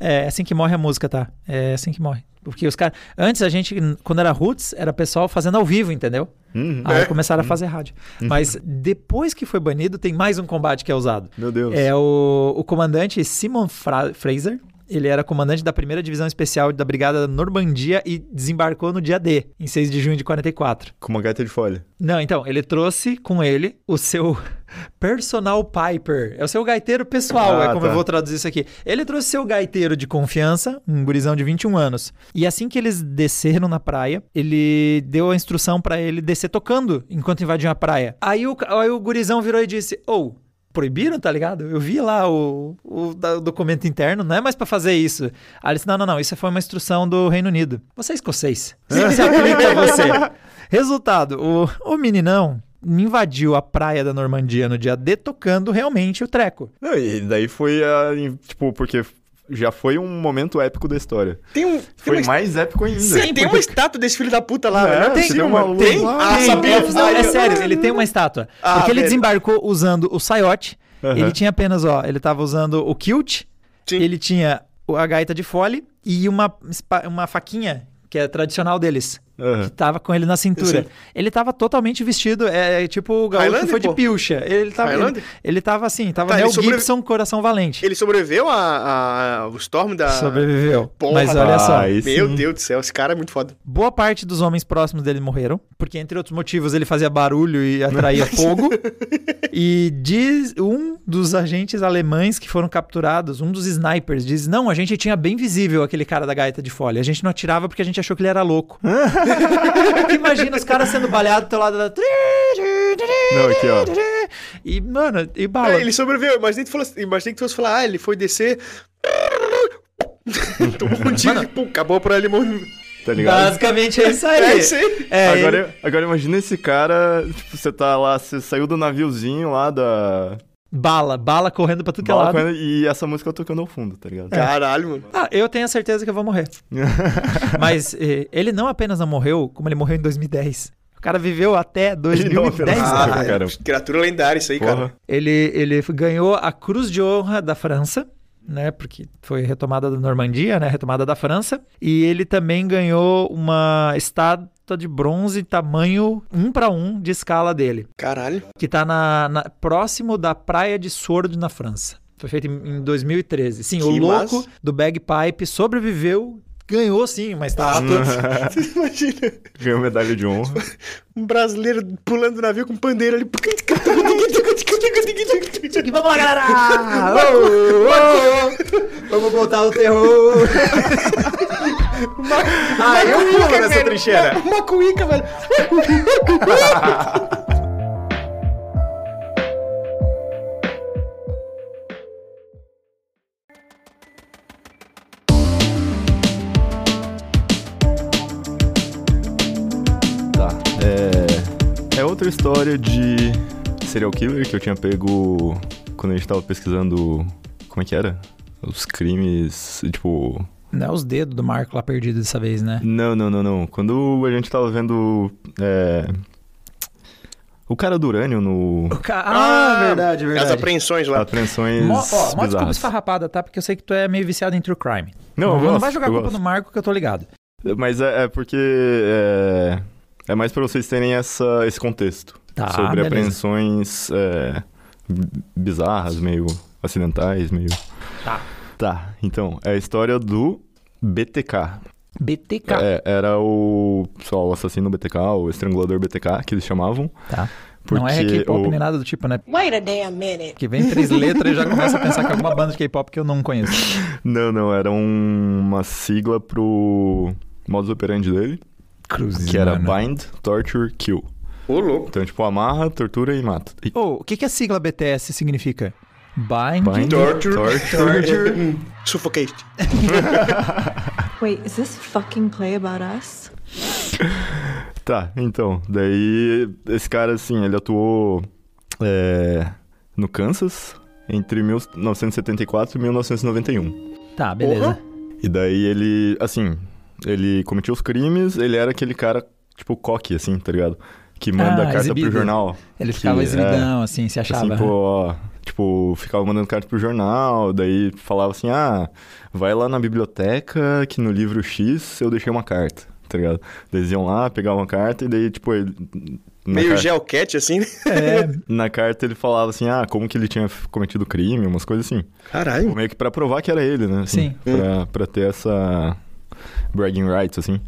É assim que morre a música, tá? É assim que morre. Porque os caras. Antes a gente, quando era Roots, era pessoal fazendo ao vivo, entendeu? Uhum. Aí começaram a fazer rádio. Mas depois que foi banido, tem mais um combate que é usado. Meu Deus. É o, o comandante Simon Fra- Fraser. Ele era comandante da primeira divisão especial da Brigada da Normandia e desembarcou no dia D, em 6 de junho de 44. Com uma gaita de folha. Não, então, ele trouxe com ele o seu personal piper. É o seu gaiteiro pessoal, Ah, é como tá. eu vou traduzir isso aqui. Ele trouxe seu gaiteiro de confiança, um gurizão de 21 anos. E assim que eles desceram na praia, ele deu a instrução pra ele descer tocando enquanto invadiam a praia. Aí o, aí o gurizão virou e disse: Ou. Proibiram, tá ligado? Eu vi lá o, o, o documento interno, não é mais pra fazer isso. Aí disse, não, não, não, isso foi uma instrução do Reino Unido. Você é escocês. Se aplica a você. Resultado, o, o meninão invadiu a praia da Normandia no dia D tocando realmente o treco. Não, e daí foi a. Tipo, porque já foi um momento épico da história. Tem um. Foi tem uma, mais épico ainda. Sim, tem uma estátua desse filho da puta lá, É, tem- tem uma Tem? Ah, Tem, sabia? é, não, é sério, ele tem uma estátua. Ah, porque ele velho. desembarcou usando o saiote, Aham. ele tinha apenas, ó, ele tava usando o kilt, Sim. ele tinha o- a gaita de fole e uma, uma faquinha, que é tradicional deles. Aham. Que tava com ele na cintura. Ele tava totalmente vestido, é, é tipo o gaúcho que Highlander, foi de pô. pilcha. Ele tava, ele, ele tava assim, tava Tá, Mel ele sobrevi- Gibson, coração valente. Ele sobreviveu a, a- ao Storm da. Sobreviveu. Porra, Mas olha Ah, só, Meu sim. Deus do céu, esse cara é muito foda. boa parte dos homens próximos dele morreram, porque entre outros motivos ele fazia barulho e atraía fogo. E diz um dos agentes alemães que foram capturados, um dos snipers, diz: Não, a gente tinha bem visível aquele cara da gaita de folha. A gente não atirava porque a gente achou que ele era louco. Imagina os caras sendo baleados do teu lado da. Não, aqui, ó. E, mano, e bala. É, ele sobreviveu. Imaginei que tu fosse, imaginei que tu fosse falar, ah, ele foi descer. Tomou um tiro e pum, acabou por ali. morreu. Tá ligado? Basicamente é isso aí. É isso aí. É, ele- agora, agora imagina esse cara, tipo, você tá lá, você saiu do naviozinho lá da. Bala, bala correndo pra tudo que é lado. correndo, e essa música tocando ao fundo, tá ligado? Caralho, mano. Ah, eu tenho a certeza que eu vou morrer. Mas eh, ele não apenas não morreu, como ele morreu em 2010. O cara viveu até 2010, não, cara. Ah, cara. criatura lendária isso aí, cara. Porra. Ele, ele ganhou a Cruz de Honra da França, né? Porque foi retomada da Normandia, né? Retomada da França. E ele também ganhou uma estátua de bronze tamanho um para um de escala dele, Caralho. que tá na, na- próximo da Praia de Sordo, na França. Foi feito em, em 2013. Sim, o Que louco massa. do bagpipe sobreviveu, ganhou sim uma estátua. Você imagina Ganhou medalha de honra. um brasileiro pulando do navio com pandeiro ali. Vamos lá, galera! Vamos botar o terror! ah, eu pulo nessa trincheira! Uma cuíca, velho. Tá. É. É outra história de serial killer que eu tinha pego quando a gente tava pesquisando. Como é que era? Os crimes. Tipo. Não é os dedos do Marco lá perdido dessa vez, né? Não, não, não, não. Quando a gente tava vendo. É. O cara do urânio no. Ah, verdade, As verdade. apreensões lá. Apreensões. Mó, ó, mó desculpa esfarrapada, tá? Porque eu sei que tu é meio viciado em true crime. Não, eu não gosto, vai jogar eu culpa gosto. no Marco que eu tô ligado. Mas é, é porque. É, é mais pra vocês terem essa, esse contexto. Tá, sobre beleza. apreensões é, bizarras, meio acidentais, meio. Tá. Tá, então, é a história do BTK. BTK. É, era o, só, o assassino BTK, o estrangulador BTK, que eles chamavam. Tá. Porque não é K-pop o- nem nada do tipo, né? Wait a damn minute. Que vem três letras e já começa a pensar que é alguma banda de K-pop que eu não conheço. Não, não, era um- uma sigla pro modus operandi dele, Cruzes, que era mano. Bind, Torture, Kill. Ô, louco. Então, tipo, amarra, tortura e mata. E- Ô, o que, que a sigla BTS significa? Bind, Bind, Torture. torture. Hum, Suffocate. Wait, is this fucking play about us? Tá, então, daí esse cara, assim, ele atuou é, no Kansas entre 1974 e 1991. Tá, beleza. Porra. E daí ele, assim, ele cometia os crimes, ele era aquele cara, tipo, coque, assim, tá ligado? Que manda Ah, carta exibido. pro jornal. Ele que ficava é, exibidão, assim, se achava. Assim, pô, ó, tipo, ficava mandando carta pro jornal, daí falava assim, ah, vai lá na biblioteca que no livro X eu deixei uma carta, tá ligado? Daí Eles iam lá, pegavam a carta e daí, tipo, ele... Meio car- geocat, assim. né? É, Na carta ele falava assim, ah, como que ele tinha cometido crime, umas coisas assim. Caralho. Meio que pra provar que era ele, né? Sim. Pra, pra ter essa bragging rights, assim.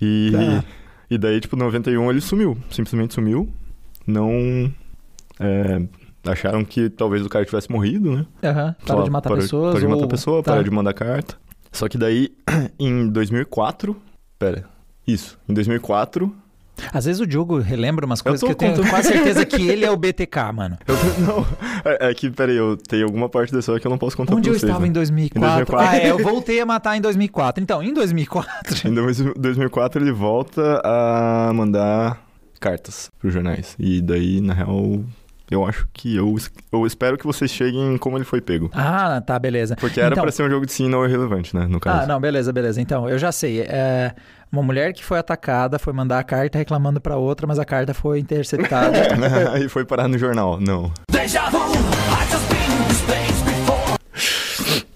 E, Tá. E daí, tipo, 91 ele sumiu. Simplesmente sumiu. Não... é, acharam que talvez o cara tivesse morrido, né? aham. Sei Parou de matar parou- pessoas. Parou de matar ou- pessoa, tá. parou de mandar carta. Só que daí, em 2004... Pera, isso. Em 2004... Às vezes o Diogo relembra umas coisas tô que eu tenho quase certeza que ele é o BTK, mano. Eu, não, é, é que, peraí, eu tenho alguma parte da história que eu não posso contar Onde pra eu vocês, estava né? em 2004? Em 2004. Ah, é, eu voltei a matar em 2004. Então, em 2004... Em 2004 ele volta a mandar cartas pros jornais. E daí, na real, eu acho que eu, eu espero que vocês cheguem em como ele foi pego. Ah, tá, beleza. Porque era Então- pra ser um jogo de sim não irrelevante, né? No caso. Ah, não, beleza, beleza. Então, eu já sei. É, uma mulher que foi atacada foi mandar a carta reclamando pra outra, mas a carta foi interceptada. e foi parar no jornal. Não.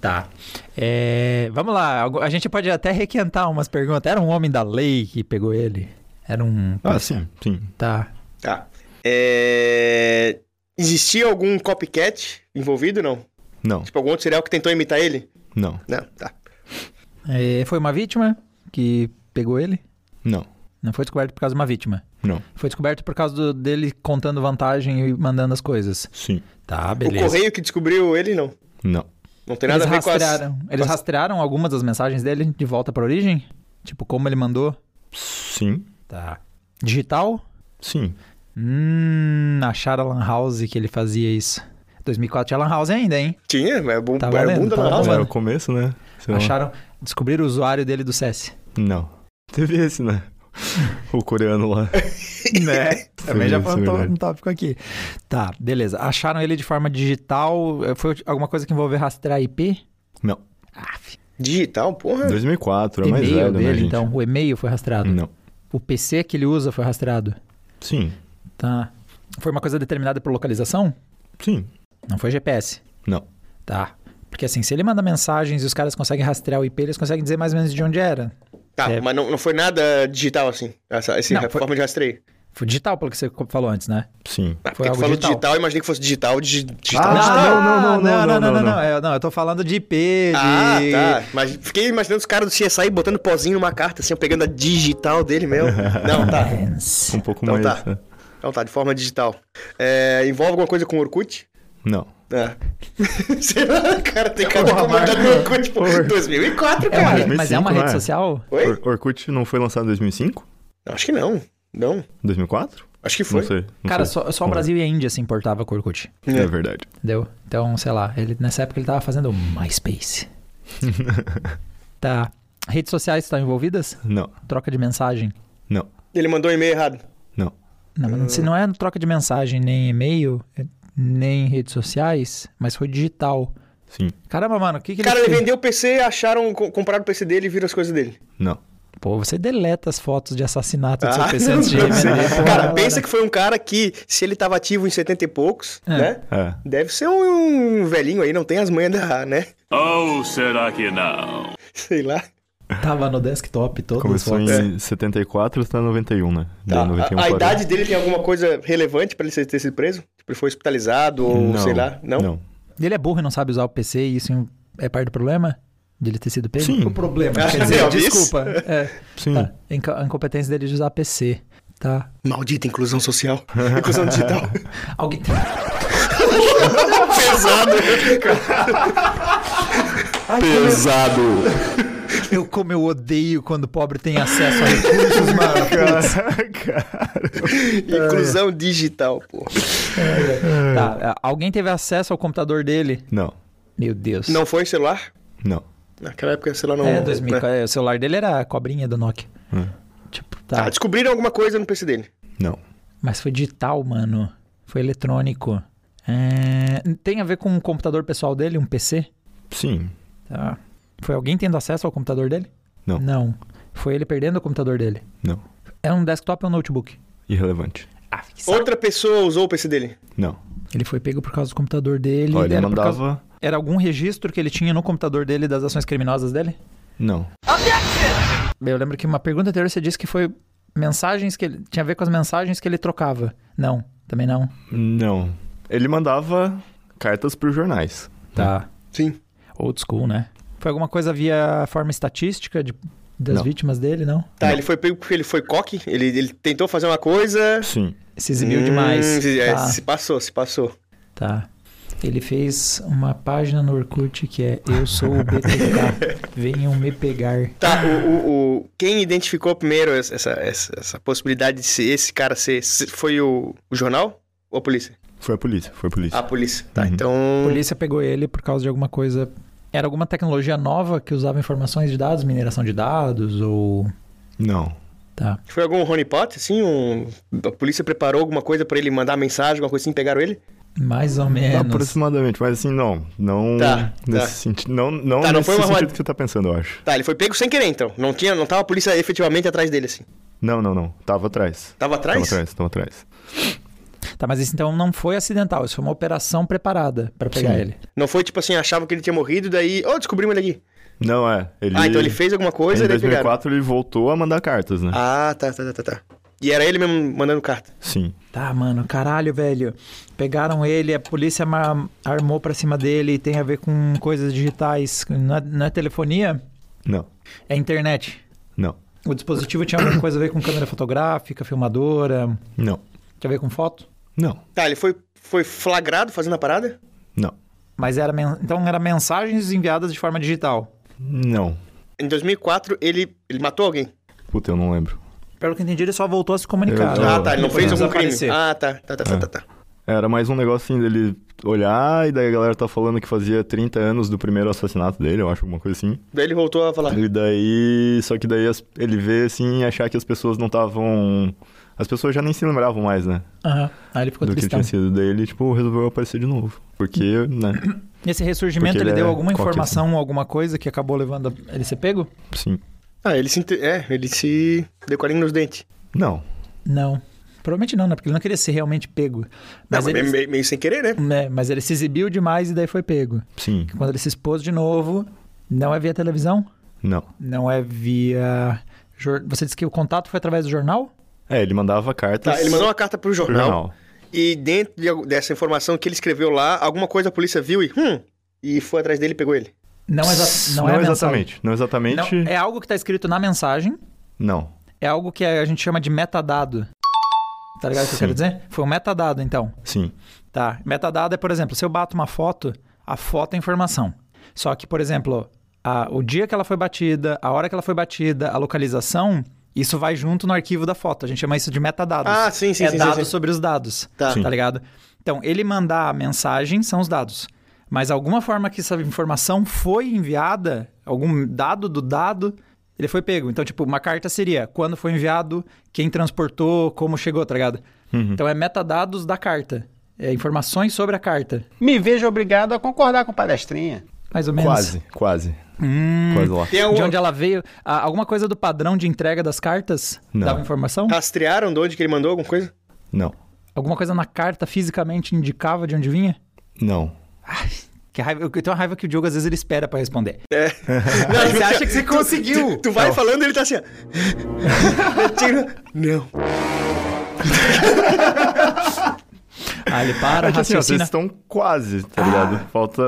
tá. É, vamos lá, a gente pode até requentar umas perguntas. Era um homem da lei que pegou ele? Era um. Ah, sim, sim. Tá. Tá. É... Existia algum copycat envolvido, não? Não, Tipo, algum outro serial que tentou imitar ele? não, Não, tá. É, foi uma vítima que pegou ele? não, Não foi descoberto por causa de uma vítima. não. Foi descoberto por causa do- dele contando vantagem e mandando as coisas. Sim, Tá, O beleza. correio que descobriu ele, não. não. Não tem nada eles a ver com as... Eles rastrearam algumas das mensagens dele de volta pra origem? Tipo, como ele mandou? Sim, Tá. Digital? sim. Hum, acharam a Lan House que ele fazia isso. 2004 tinha Lan House ainda, hein? Tinha, é bom, Tá é valendo, bunda tá na house. Era o começo, né? Sei lá. Acharam, descobriram o usuário dele do CS. Não. Teve esse, né? O coreano lá. Né? Também já é foi um, um tópico aqui. Tá, beleza. Acharam ele de forma digital. Foi alguma coisa que envolveu rastrear IP? Não. Aff. Digital, porra. 2004, é mais velho, né, dele, gente? então. O e-mail foi rastreado. Não. O PC que ele usa foi rastreado. Sim. Tá. Foi uma coisa determinada por localização? Sim. Não foi GPS. Não. Tá. Porque assim, se ele manda mensagens e os caras conseguem rastrear o IP, eles conseguem dizer mais ou menos de onde era. Tá, É. mas não, não foi nada digital assim. Essa, essa Não, foi- forma de rastreio. Foi digital, pelo que você falou antes, né? Sim. Ah, Foi porque tu algo falou digital. digital, eu imaginei que fosse digital, digi- digital, Ah, digital. não, não, não, não, não, não, não, não. não. Eu, não, eu tô falando de IP, de... Ah, tá. Mas fiquei imaginando os caras do CSI botando pozinho numa carta, assim, eu pegando a digital dele mesmo. Não, tá. Um pouco Então mais. tá. né? Então tá, de forma digital. É, envolve alguma coisa com Orkut? Não. É. Sei lá, cara, tem cara comandando no Orkut, pô. 2004, É uma cara. rede- mas é uma 2005, rede é? social? Oi? Or- Orkut não foi lançado em 2005? Acho que não. Não. 2004? Acho que foi. Não sei. não Cara, sei. só, só o Brasil e a Índia se importava com o Orkut. ver. É verdade. Entendeu? Então, sei lá, ele, nessa época ele tava fazendo MySpace. tá. Redes sociais estão envolvidas? Não. Troca de mensagem? Não. Ele mandou um e-mail errado. Não. Não, mas se não é troca de mensagem, nem e-mail, é- nem redes sociais, mas foi digital. Sim. Caramba, mano, o que, que Cara, ele ele vendeu o PC, acharam, co- compraram o PC dele e viram as coisas dele. Não. Pô, você deleta as fotos de assassinato do seu Ah, PC antes de revender. porra, Cara, pensa que foi um cara que, se ele tava ativo em 70 e poucos, É. né? É. Deve ser um velhinho aí, não tem as manhas da, né? Ou será que não? Sei lá. Tava no desktop todas Começou em 74 tá 91, né? Tá. 91 A, a idade dele tem alguma coisa relevante pra ele ter sido preso? Tipo, ele foi hospitalizado ou Não. sei lá? Não? Não. Ele é burro e não sabe usar o PC e isso é parte do problema? De ele ter sido pego? Sim. O problema, Ah, quer dizer, é, desculpa. É, Sim. tá. A inco- A incompetência dele de usar PC, tá? Maldita inclusão social. inclusão digital. Alguém... Pesado. Pesado. Eu, como eu odeio quando o pobre tem acesso a recursos, mano. inclusão digital, pô. Tá, é, alguém teve acesso ao computador dele? Não. Meu Deus. Não foi celular? Não. Naquela época, celular não... É, 2000, né? é, o celular dele era a cobrinha do Nokia. Hum. Tipo, Ah, tá. descobriram alguma coisa no PC dele. Não. Mas foi digital, mano. Foi eletrônico. É, Tem a ver com o computador pessoal dele, um PC? Sim. Tá. Foi alguém tendo acesso ao computador dele? Não. Não. Foi ele perdendo o computador dele? Não. É um desktop ou um notebook? Irrelevante. Ah. Outra pessoa usou o PC dele. Não. Ele foi pego por causa do computador dele. Olha, ele era, por mandava. causa- era algum registro que ele tinha no computador dele das ações criminosas dele? Não. Eu lembro que uma pergunta anterior você disse que foi mensagens que ele. Tinha a ver com as mensagens que ele trocava. Não, também não. Não. Ele mandava cartas pros jornais. Tá. Sim. Old school, né? Foi alguma coisa via forma estatística de, das Não. vítimas dele, não? Tá, Não. ele foi pego porque ele foi coque. Ele, ele tentou fazer uma coisa... Sim. Se exibiu Hum, demais. se- é, Tá, Se passou, se passou. tá. Ele fez uma página no Orkut que é Eu sou o BTK, venham me pegar. Tá, o, o, o- quem identificou primeiro essa, essa, essa, possibilidade de ser esse cara ser, se- foi o, o jornal ou a polícia? Foi a polícia. Foi a polícia. A polícia. Tá, Uhum. então. A polícia pegou ele por causa de alguma coisa. Era alguma tecnologia nova que usava informações de dados, mineração de dados ou. Não. Tá. Foi algum honeypot, assim? Um, a polícia preparou alguma coisa pra ele mandar mensagem, alguma coisa assim, pegaram ele? Mais ou menos. Aproximadamente, mas assim, não. Não Tá, nesse tá. sentido. Não, não Tá, não nesse foi uma sentido que você tá pensando, eu acho. Tá, ele foi pego sem querer, então. Não tinha, não tava a polícia efetivamente atrás dele, assim. Não, não, não. Tava atrás. Tava atrás? Tava atrás, tava atrás. Tá, mas isso então não foi acidental, isso foi uma operação preparada pra pegar Sim. ele. Não foi tipo assim, achavam que ele tinha morrido, daí. Ô, descobrimos ele aqui. Não, é. Ele, Ah, então ele fez alguma coisa Em e daí pegaram. 2004 ele voltou a mandar cartas, né? Ah, tá, tá, tá, tá, tá. E era ele mesmo mandando carta. Sim. Tá, mano, caralho, velho. Pegaram ele, a polícia armou pra cima dele, tem a ver com coisas digitais. Não é, não é telefonia? Não. É internet. Não. O dispositivo tinha alguma coisa a ver com câmera fotográfica, filmadora, Não. tinha a ver com foto? Não. Tá, ele foi, foi flagrado fazendo a parada? Não. Mas era men- então era mensagens enviadas de forma digital. Não. Em 2004, ele, ele matou alguém. Puta, eu não lembro. Pelo que eu entendi, ele só voltou a se comunicar. Eu- Ah, tá. Ele não fez algum crime. Ah, tá. Tá, tá, tá, tá, tá. Era mais um negócio assim dele olhar e daí a galera tá falando que fazia 30 anos do primeiro assassinato dele, eu acho, alguma coisa assim. Daí ele voltou a falar. E daí. Só que daí as- ele vê assim e achar que as pessoas não estavam. As pessoas já nem se lembravam mais, né? Aham. Aí ele ficou do que tristão. tinha sido. Daí ele, tipo, resolveu aparecer de novo. Porque, né? Nesse ressurgimento, Porque ele, ele deu é alguma informação, alguma coisa que acabou levando a ele ser pego? Sim. Ah, ele se. inte- É, ele se. Deu com a língua nos dentes. Não. Não. Provavelmente não, né? Porque ele não queria ser realmente pego. Mas, Não, ele, meio, meio sem querer, né? né, mas ele se exibiu demais e daí foi pego. Sim. Quando ele se expôs de novo, não é via televisão, Não. não é via... jor- Você disse que o contato foi através do jornal? É, ele mandava cartas. Tá, ele mandou uma carta pro pro jornal. jornal. E dentro de dessa informação que ele escreveu lá, alguma coisa a polícia viu e. Hum! E foi atrás dele e pegou ele. Não, exa não, Não, é a mensagem. exatamente. Não exatamente. Não, é algo que está escrito na mensagem, Não. é algo que a gente chama de metadado. Tá ligado o que eu quero dizer? Foi um metadado, então. Sim. Tá. Metadado é, por exemplo, se eu bato uma foto, a foto é informação. Só que, por exemplo, a- o dia que ela foi batida, a hora que ela foi batida, a localização, isso vai junto no arquivo da foto. A gente chama isso de metadados. Ah, sim, sim, é sim, sim, dados sim. sobre os dados. Tá. Sim. Tá ligado? Então, ele mandar a mensagem são os dados. Mas alguma forma que essa informação foi enviada, algum dado do dado, ele foi pego. Então, tipo, uma carta seria quando foi enviado, quem transportou, como chegou, tá ligado? Uhum. Então é metadados da carta. É informações sobre a carta. Me vejo obrigado a concordar com o palestrinha. Mais ou menos. Quase, quase. Hum, Quase lá. Tem de onde ela veio. Ah, alguma coisa do padrão de entrega das cartas Não. dava informação? Rastrearam de onde que ele mandou alguma coisa? Não. Alguma coisa na carta fisicamente indicava de onde vinha? Não. Que raiva, eu tenho uma raiva que o Diogo às vezes ele espera pra responder. É. Aí você acha que você conseguiu? Tu, tu vai falando e ele tá assim, Não. Ah, ele para, É que assim, ó, vocês estão quase, tá ligado? Falta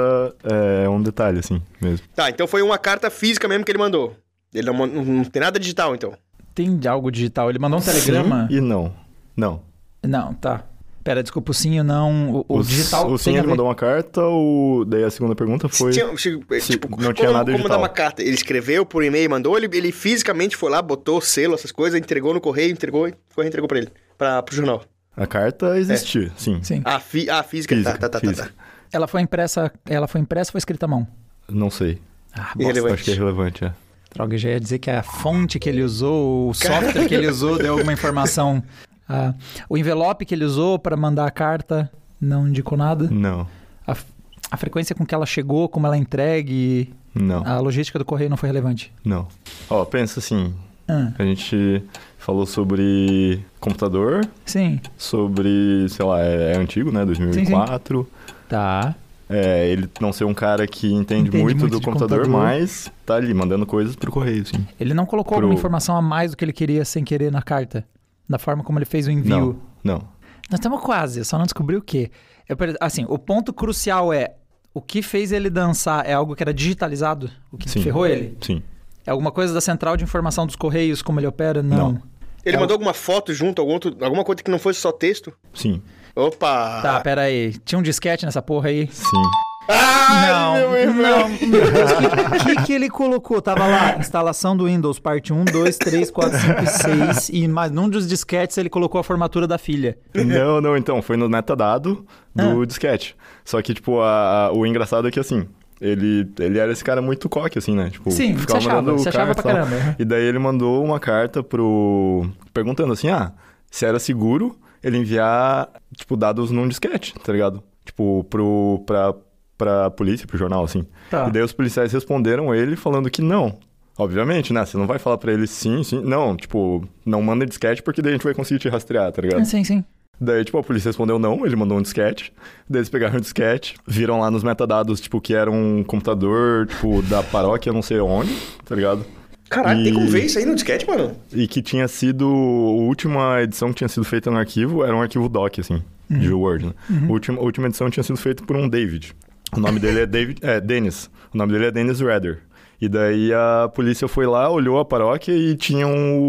é, um detalhe, assim, mesmo. Tá, então foi uma carta física mesmo que ele mandou. Ele não, não, não tem nada digital, então. Tem algo digital. Ele mandou um telegrama? Sim e não. Não. Não, tá. Pera, desculpa, o sim e o não. O, o O- digital O sim ele mandou uma carta, o... daí a segunda pergunta foi... Se tinha- se- se tipo, não como, tinha nada como digital. mandar uma carta? Ele escreveu por e-mail, mandou, ele, ele fisicamente foi lá, botou selo, essas coisas, entregou no correio, entregou e foi entregou pra ele, pra, pro jornal. A carta existia, sim. Sim. A, fi, a física, Física, tá, tá, tá, tá, física. tá. Ela foi impressa. Ela foi impressa ou foi escrita à mão? Não sei. Ah. Acho que é relevante, é. Droga, eu já ia dizer que a fonte que ele usou, o software que ele usou, deu alguma informação. Ah, o envelope que ele usou para mandar a carta não indicou nada. Não. A, a frequência com que ela chegou, como ela é entregue, Não. a logística do correio não foi relevante. Não. Ó, pensa assim. Ah, A gente falou sobre computador, sim, sobre, sei lá, é, é antigo, né? 2004. tá. É, ele não ser um cara que entende, Entende muito, muito do computador, computador. mas tá ali mandando coisas pro correio, sim. Ele não colocou Pro- alguma informação a mais do que ele queria sem querer na carta, da forma como ele fez o envio. Não. Não. Nós estamos quase, eu só não descobri o quê. Eu, assim, o ponto crucial é o que fez ele dançar é algo que era digitalizado? O que Sim. ferrou ele? Sim. É alguma coisa da central de informação dos correios, como ele opera? Não. Não. Ele É mandou alguma foto junto, algum outro, alguma coisa que não fosse só texto? Sim. Opa! Tá, pera aí. Tinha um disquete nessa porra aí? Sim. Ai, não, meu irmão! não. Meu Deus, o que, que, que ele colocou? Tava lá, instalação do Windows, parte 1, 2, 3, 4, 5 e 6. E mais num dos disquetes ele colocou a formatura da filha. Não, não, então, foi no metadado do Ah. disquete. Só que, tipo, a- a- o engraçado é que, assim, ele, ele era esse cara muito coque, assim, né? Tipo, Sim, ficava você achava, mandando achava carta pra e tal. caramba. E daí ele mandou uma carta pro... Perguntando assim, ah, se era seguro ele enviar, tipo, dados num disquete, tá ligado? Tipo, pro... pra, pra polícia, pro jornal, assim. Tá. E daí os policiais responderam ele falando que não. Obviamente, né? Você não vai falar pra ele sim, sim. Não, tipo, não manda disquete porque daí a gente vai conseguir te rastrear, tá ligado? Sim, sim. Daí, tipo, a polícia respondeu não, ele mandou um disquete. Daí eles pegaram o disquete, viram lá nos metadados, tipo, que era um computador, tipo, da paróquia, não sei onde, tá ligado? Caralho, tem como E- ver isso aí no disquete, mano? E que tinha sido. A última edição que tinha sido feita no arquivo era um arquivo doc, assim, de Word, né? A, última, a última edição tinha sido feita por um David. O nome dele é David. É, Dennis. O nome dele é Dennis Redder. E daí a polícia foi lá, olhou a paróquia e tinha um,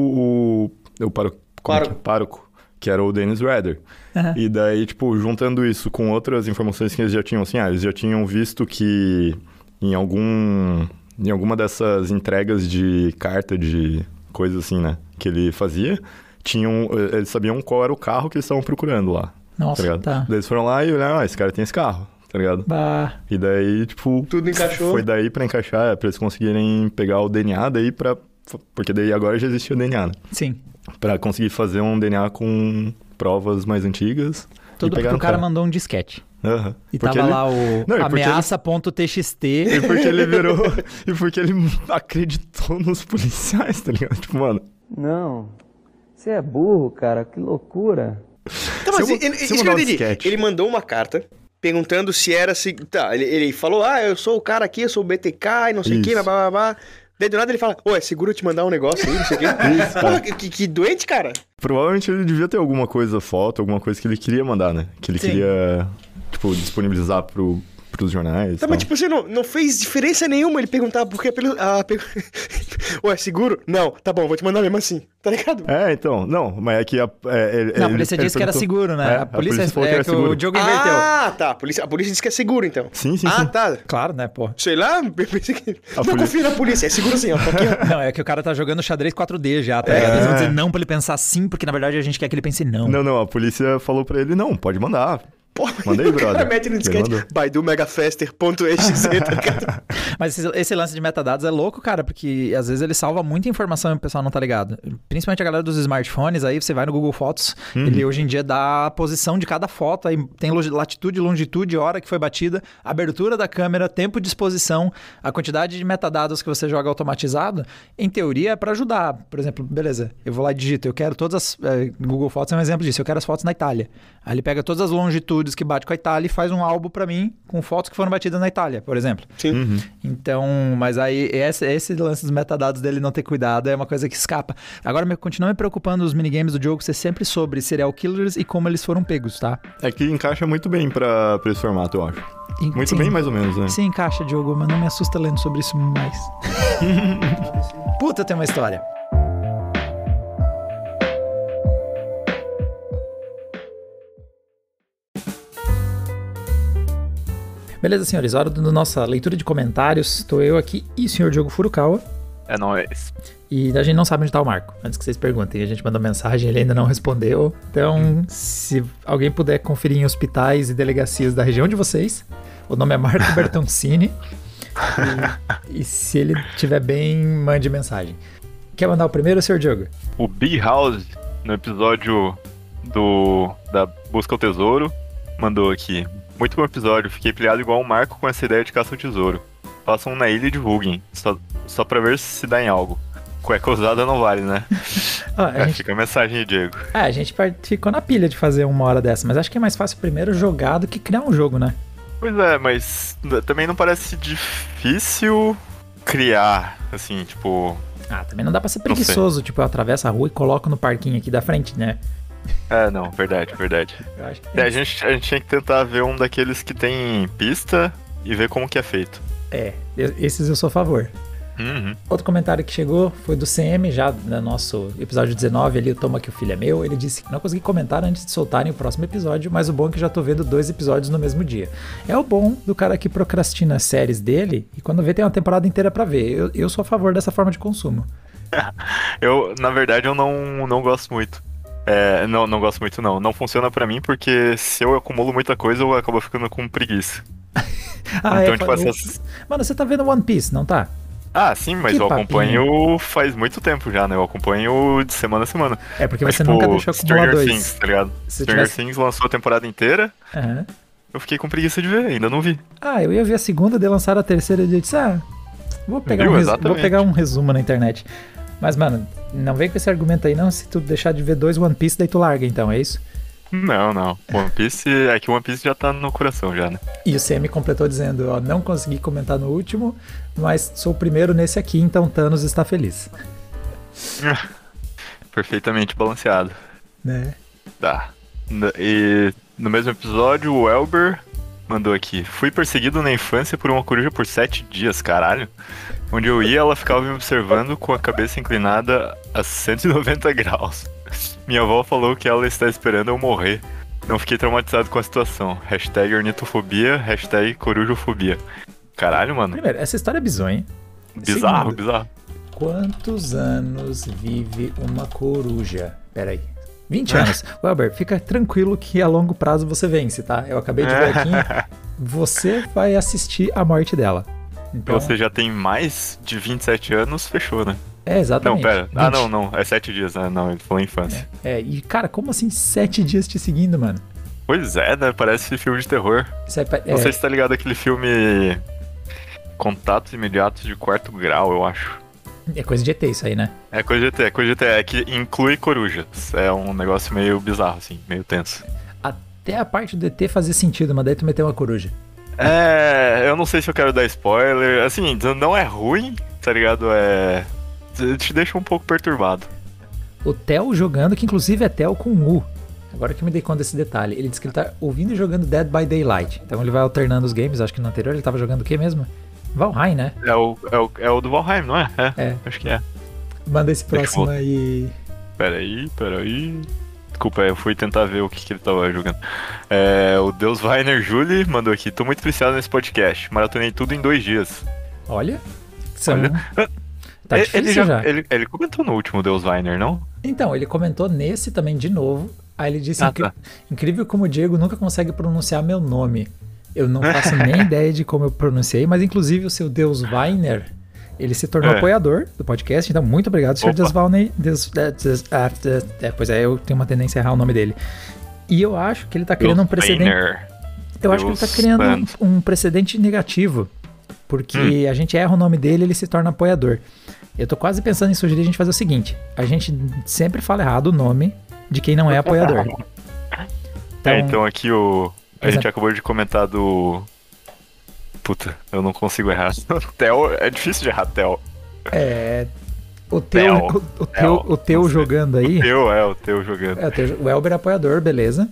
o. O paro, como é que é? Pároco. Que era o Dennis Redder. Aham. E daí, tipo, juntando isso com outras informações que eles já tinham, assim, ah, eles já tinham visto que em algum. Em alguma dessas entregas de carta de coisas assim, né? Que ele fazia. Tinham, eh, eles sabiam qual era o carro que eles estavam procurando lá. Nossa, tá tá. Daí eles foram lá e olharam, ah, esse cara tem esse carro, tá ligado? Bah. E daí, tipo. Tudo encaixou. Foi daí pra encaixar, é, pra eles conseguirem pegar o DNA daí pra. Porque daí agora já existia o DNA, né? Sim. Pra conseguir fazer um DNA com provas mais antigas. Tudo e porque o cara mandou um disquete. Aham. E Porque tava ele- lá o Não, porque ele- ameaça.txt. E porque ele virou. e porque ele acreditou nos policiais, tá ligado? Tipo, mano. Não. Você é burro, cara. Que loucura. Tá, mas eu- ele, isso que eu um entendi. Ele mandou uma carta perguntando se era. Se, tá, ele, ele falou: Ah, eu sou o cara aqui, eu sou o BTK e não sei o que, blá blá blá. blá. Daí do nada ele fala: Ô, é seguro eu te mandar um negócio aí, não sei o quê. Porra, que, que doente, cara. Provavelmente ele devia ter alguma coisa, foto, alguma coisa que ele queria mandar, né? Que ele Sim. queria, tipo, disponibilizar pro, pros jornais. Tá, mas tipo, você não, não fez diferença nenhuma ele perguntar por que pelo. Ah, pego... Ô, é seguro? Não, tá bom, vou te mandar mesmo assim, tá ligado? É, então, não, mas é que a. É, ele- Não, a polícia ele disse que era seguro, né? É, a polícia, falou é que era que seguro. o Diogo inverteu. Ah, tá. A polícia, a polícia disse que é seguro, então. Sim, sim, ah, sim. tá. Claro, né, pô? Sei lá, eu pensei que. A não polícia- confia na polícia, é seguro sim, ó. Tá aqui, ó. Não, é que o cara tá jogando xadrez 4D já, tá ligado? Eles vão dizer não pra ele pensar sim, porque na verdade a gente quer que ele pense não. Não, não, a polícia falou pra ele, não, pode mandar. Porra, Manda aí, o cara brother. mete no disquete mandou. Baidu Megafaster.exe, tá ligado? Mas esse, esse lance de metadados é louco, cara, porque às vezes ele salva muita informação e o pessoal não tá ligado. Principalmente a galera dos smartphones, aí você vai no Google Fotos, Uhum. ele hoje em dia dá a posição de cada foto, aí tem latitude, longitude, hora que foi batida, abertura da câmera, tempo de exposição, a quantidade de metadados que você joga automatizado, em teoria é pra ajudar. Por exemplo, beleza, eu vou lá e digito, eu quero todas as. eh, Google Fotos é um exemplo disso, eu quero as fotos na Itália. Aí ele pega todas as longitudes que bate com a Itália e faz um álbum pra mim com fotos que foram batidas na Itália, por exemplo. Sim. Então, mas aí esse, esse lance dos metadados dele não ter cuidado é uma coisa que escapa. Agora, me, continua me preocupando os minigames do jogo ser sempre sobre serial killers e como eles foram pegos, tá? É que encaixa muito bem pra, pra esse formato, eu acho. E- Muito sim, bem, mais ou menos, né? Sim, encaixa, Diogo, mas não me assusta lendo sobre isso mais. Puta, tem uma história. Beleza, senhores, hora da nossa leitura de comentários. Estou eu aqui e o senhor Diogo Furukawa. É nóis. E a gente não sabe onde tá o Marco. Antes que vocês perguntem, a gente mandou mensagem, ele ainda não respondeu. Então, se alguém puder conferir em hospitais e delegacias da região de vocês, o nome é Marco Bertoncini. e, e se ele estiver bem, mande mensagem. Quer mandar o primeiro, senhor Diogo? O Big House, no episódio do da Busca ao Tesouro, mandou aqui. Muito bom episódio, fiquei pilhado igual um Marco com essa ideia de caça ao tesouro. Façam na ilha e divulguem, só, só pra ver se dá em algo. Cueca usada não vale, né? Ah, a É, gente- Fica a mensagem Diego. É, a gente ficou na pilha de fazer uma hora dessa, mas acho que é mais fácil primeiro jogar do que criar um jogo, né? Pois é, mas também não parece difícil criar, assim, tipo. Ah, também não dá pra ser preguiçoso, tipo, eu atravesso a rua e coloco no parquinho aqui da frente, né? É, não, verdade, verdade. Que É, a, gente, a gente tinha que tentar ver um daqueles que tem pista e ver como que é feito. É, esses eu sou a favor. Uhum. Outro comentário que chegou foi do CM, já no nosso episódio 19, ali, o Toma que o Filho é Meu. Ele disse que não consegui comentar antes de soltarem o próximo episódio, mas o bom é que já tô vendo dois episódios no mesmo dia. É o bom do cara que procrastina as séries dele e quando vê tem uma temporada inteira pra ver. Eu, eu sou a favor dessa forma de consumo. Eu, na verdade, eu não, não gosto muito. É, não, não gosto muito, não. Não funciona pra mim porque se eu acumulo muita coisa, eu acabo ficando com preguiça. Ah, então, é, tipo, falou- essas. Mano, você tá vendo One Piece, não tá? Ah, sim, mas Que eu papinho. acompanho faz muito tempo já, né? Eu acompanho de semana a semana. É porque Mas, você tipo, nunca deixou acumular Stranger dois. Things, tá ligado? Se Stranger tivesse- Things lançou a temporada inteira, Aham. eu fiquei com preguiça de ver, ainda não vi. Ah, eu ia ver a segunda, de lançar a terceira e eu disse, ah, vou pegar, Viu? um resu- vou pegar um resumo na internet. Mas, mano, não vem com esse argumento aí não, se tu deixar de ver dois One Piece, daí tu larga, então, é isso? Não, não. One Piece, é que One Piece já tá no coração já, né? E o CM completou dizendo, ó, não consegui comentar no último, mas sou o primeiro nesse aqui, então Thanos está feliz. Perfeitamente balanceado. Né? Tá. E no mesmo episódio, o Elber mandou aqui. Fui perseguido na infância por uma coruja por sete dias, caralho. Onde eu ia, ela ficava me observando com a cabeça inclinada a 190 graus. Minha avó falou que ela está esperando eu morrer. Não fiquei traumatizado com a situação. Hashtag ornitofobia, hashtag corujofobia. Caralho, mano. Primeiro, essa história é bizonha. Bizarro, Segundo, bizarro. Quantos anos vive uma coruja? Pera aí. 20 Ah. anos. Welber, fica tranquilo que a longo prazo você vence, tá? Eu acabei de ver aqui. Você vai assistir a morte dela. Então, Você já tem mais de 27 anos, fechou, né? é exatamente. Não, pera. Ah, 20. não, não. É 7 dias, né? Não, ele falou infância. É, e cara, como assim sete dias te seguindo, mano? Pois é, né? Parece filme de terror. Isso é, Não sei é, se tá ligado aquele filme Contatos Imediatos de Quarto Grau, eu acho. é coisa de ET isso aí, né? É coisa de ET, é coisa de ET. É que inclui corujas. É um negócio meio bizarro, assim, meio tenso. Até a parte do ET fazia sentido, mas daí tu meteu uma coruja. É, eu não sei se eu quero dar spoiler. Assim, não é ruim, tá ligado? É. Te deixa um pouco perturbado. O Theo jogando, que inclusive é Theo com U. Agora que eu me dei conta desse detalhe. Ele disse que ele tá ouvindo e jogando Dead by Daylight. Então ele vai alternando os games. Acho que no anterior ele tava jogando o que mesmo? Valheim, né? É o, é o, é o do Valheim, não é? É, É. acho que é. Manda esse próximo aí. Peraí, peraí. Desculpa, eu fui tentar ver o que, que ele tava jogando. É, o Deus Weiner Julie mandou aqui. Tô muito viciado nesse podcast. Maratonei tudo em dois dias. Olha. São... Olha. Tá ele, difícil ele já. Ele, ele comentou no último Deus Weiner, não? Então, ele comentou nesse também de novo. Aí ele disse: Ah, "Incri- tá. Incrível como o Diego nunca consegue pronunciar meu nome. Eu não faço nem ideia de como eu pronunciei, mas inclusive o seu Deus Weiner, ele se tornou É. apoiador do podcast. Então, muito obrigado, Sr. Weiner. Deus, é, Deus- ah, Deus- é, pois é, eu tenho uma tendência a errar o nome dele. E eu acho que ele tá criando um precedente. Eu acho que ele tá criando um, um precedente negativo. Porque Hum. a gente erra o nome dele ele se torna apoiador. Eu tô quase pensando em sugerir a gente fazer o seguinte: a gente sempre fala errado o nome de quem não é apoiador. é, então aqui o. A gente acabou de comentar do. Puta, eu não consigo errar. Theo, é difícil de errar, Theo. É. O teu, Theo. o, o teu, o teu jogando aí. Teu, é, o teu jogando. É, o, teu, o Elber é apoiador, beleza.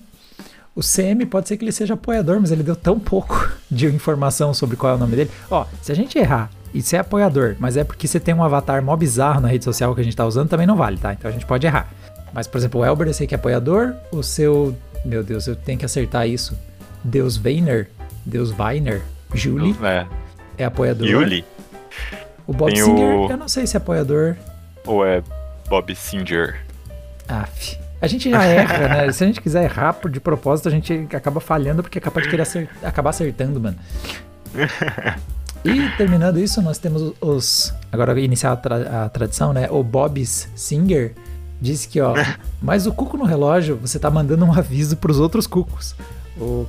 O CM pode ser que ele seja apoiador, mas ele deu tão pouco de informação sobre qual é o nome dele. Ó, se a gente errar e ser apoiador, mas é porque você tem um avatar mó bizarro na rede social que a gente tá usando, também não vale, tá? Então a gente pode errar. Mas, por exemplo, o Elber eu sei que é apoiador, o seu. Meu Deus, eu tenho que acertar isso. Deus Weiner, Deus Weiner, Julie É. é apoiador. Yuli. O Bob Tem Singer, o- eu não sei se é apoiador. Ou é Bob Singer? Aff. A gente já erra, né? Se a gente quiser errar por- de propósito, a gente acaba falhando porque é capaz de querer acert- acabar acertando, mano. E terminando isso, nós temos os. Agora iniciar a, tra- a tradição, né? O Bob's Singer disse que, ó, mas o cuco no relógio, você tá mandando um aviso pros outros cucos. O,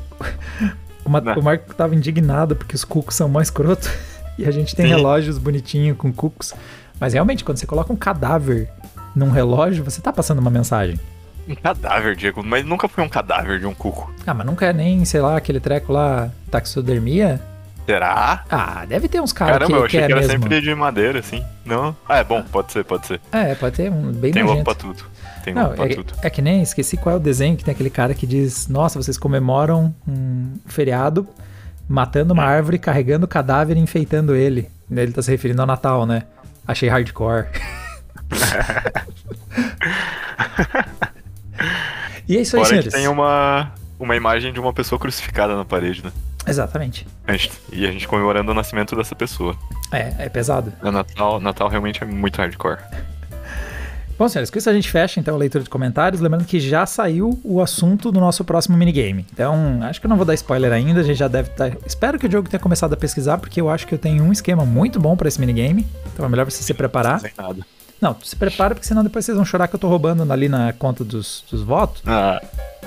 o, Ma- o Marco tava indignado porque os cucos são mais escroto e a gente tem Sim. relógios bonitinhos com cucos. Mas realmente, quando você coloca um cadáver num relógio, você tá passando uma mensagem. Um cadáver, Diego, mas nunca foi um cadáver de um cuco. Ah, mas nunca é nem, sei lá, aquele treco lá, taxidermia? Será? Ah, deve ter uns caras Caramba, que, eu achei que que, é era mesmo. sempre de madeira, assim. Não? Ah, é bom, pode ser, pode ser. É, pode ter um bem Tem louco nojento. pra tudo. Tem Não, louco pra é, tudo. é que nem, esqueci qual é o desenho que tem aquele cara que diz, nossa, vocês comemoram um feriado matando uma árvore, carregando o cadáver e enfeitando ele. Ele tá se referindo ao Natal, né? Achei hardcore. e é isso aí, Fora que senhores. tem uma, uma imagem de uma pessoa crucificada na parede, né? Exatamente. A gente- e a gente comemorando o nascimento dessa pessoa. É, é pesado. O Natal, Natal realmente é muito hardcore. Bom, senhores, com isso a gente fecha então a leitura de comentários. Lembrando que já saiu o assunto do nosso próximo minigame. Então, acho que eu não vou dar spoiler ainda. A gente já deve estar. Espero que o Diogo tenha começado a pesquisar, porque eu acho que eu tenho um esquema muito bom para esse minigame. Então é melhor você se preparar. Sem. Não, se prepara, porque senão depois vocês vão chorar que eu tô roubando ali na conta dos, dos votos. Ah,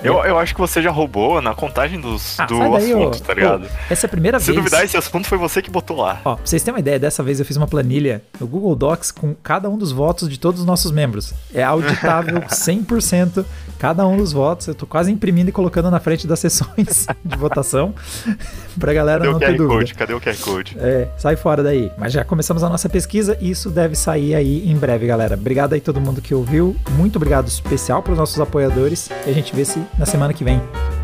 eu, eu acho que você já roubou na contagem dos, Ah, do daí, ô. assunto, tá ligado? Ô, essa é a primeira Se vez. duvidar, esse assunto foi você que botou lá. Ó, pra vocês terem uma ideia, dessa vez eu fiz uma planilha no Google Docs com cada um dos votos de todos os nossos membros. É auditável 100%, cada um dos votos. Eu tô quase imprimindo e colocando na frente das sessões de votação pra galera Cadê não o ter QR dúvida. Code? Cadê o QR Code? É, sai fora daí. Mas já começamos a nossa pesquisa e isso deve sair aí em breve, galera. Obrigado aí todo mundo que ouviu. Muito obrigado especial para os nossos apoiadores. E a gente vê se na semana que vem.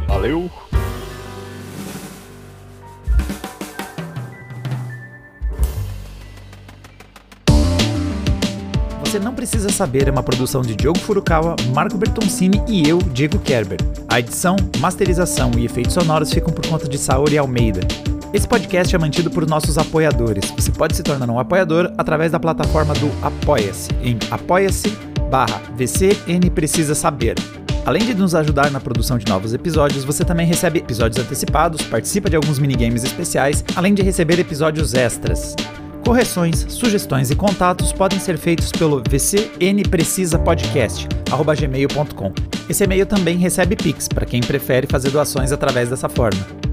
Valeu! Você não precisa saber é uma produção de Diogo Furukawa, Marco Bertoncini e eu, Diego Kerber. A edição, masterização e efeitos sonoros ficam por conta de Saori Almeida. Esse podcast é mantido por nossos apoiadores. Você pode se tornar um apoiador através da plataforma do Apoia-se, em apoia-se barra VCN Precisa Saber. Além de nos ajudar na produção de novos episódios, você também recebe episódios antecipados, participa de alguns minigames especiais, além de receber episódios extras. Correções, sugestões e contatos podem ser feitos pelo vcnprecisapodcast@gmail.com. Esse e-mail também recebe Pix para quem prefere fazer doações através dessa forma.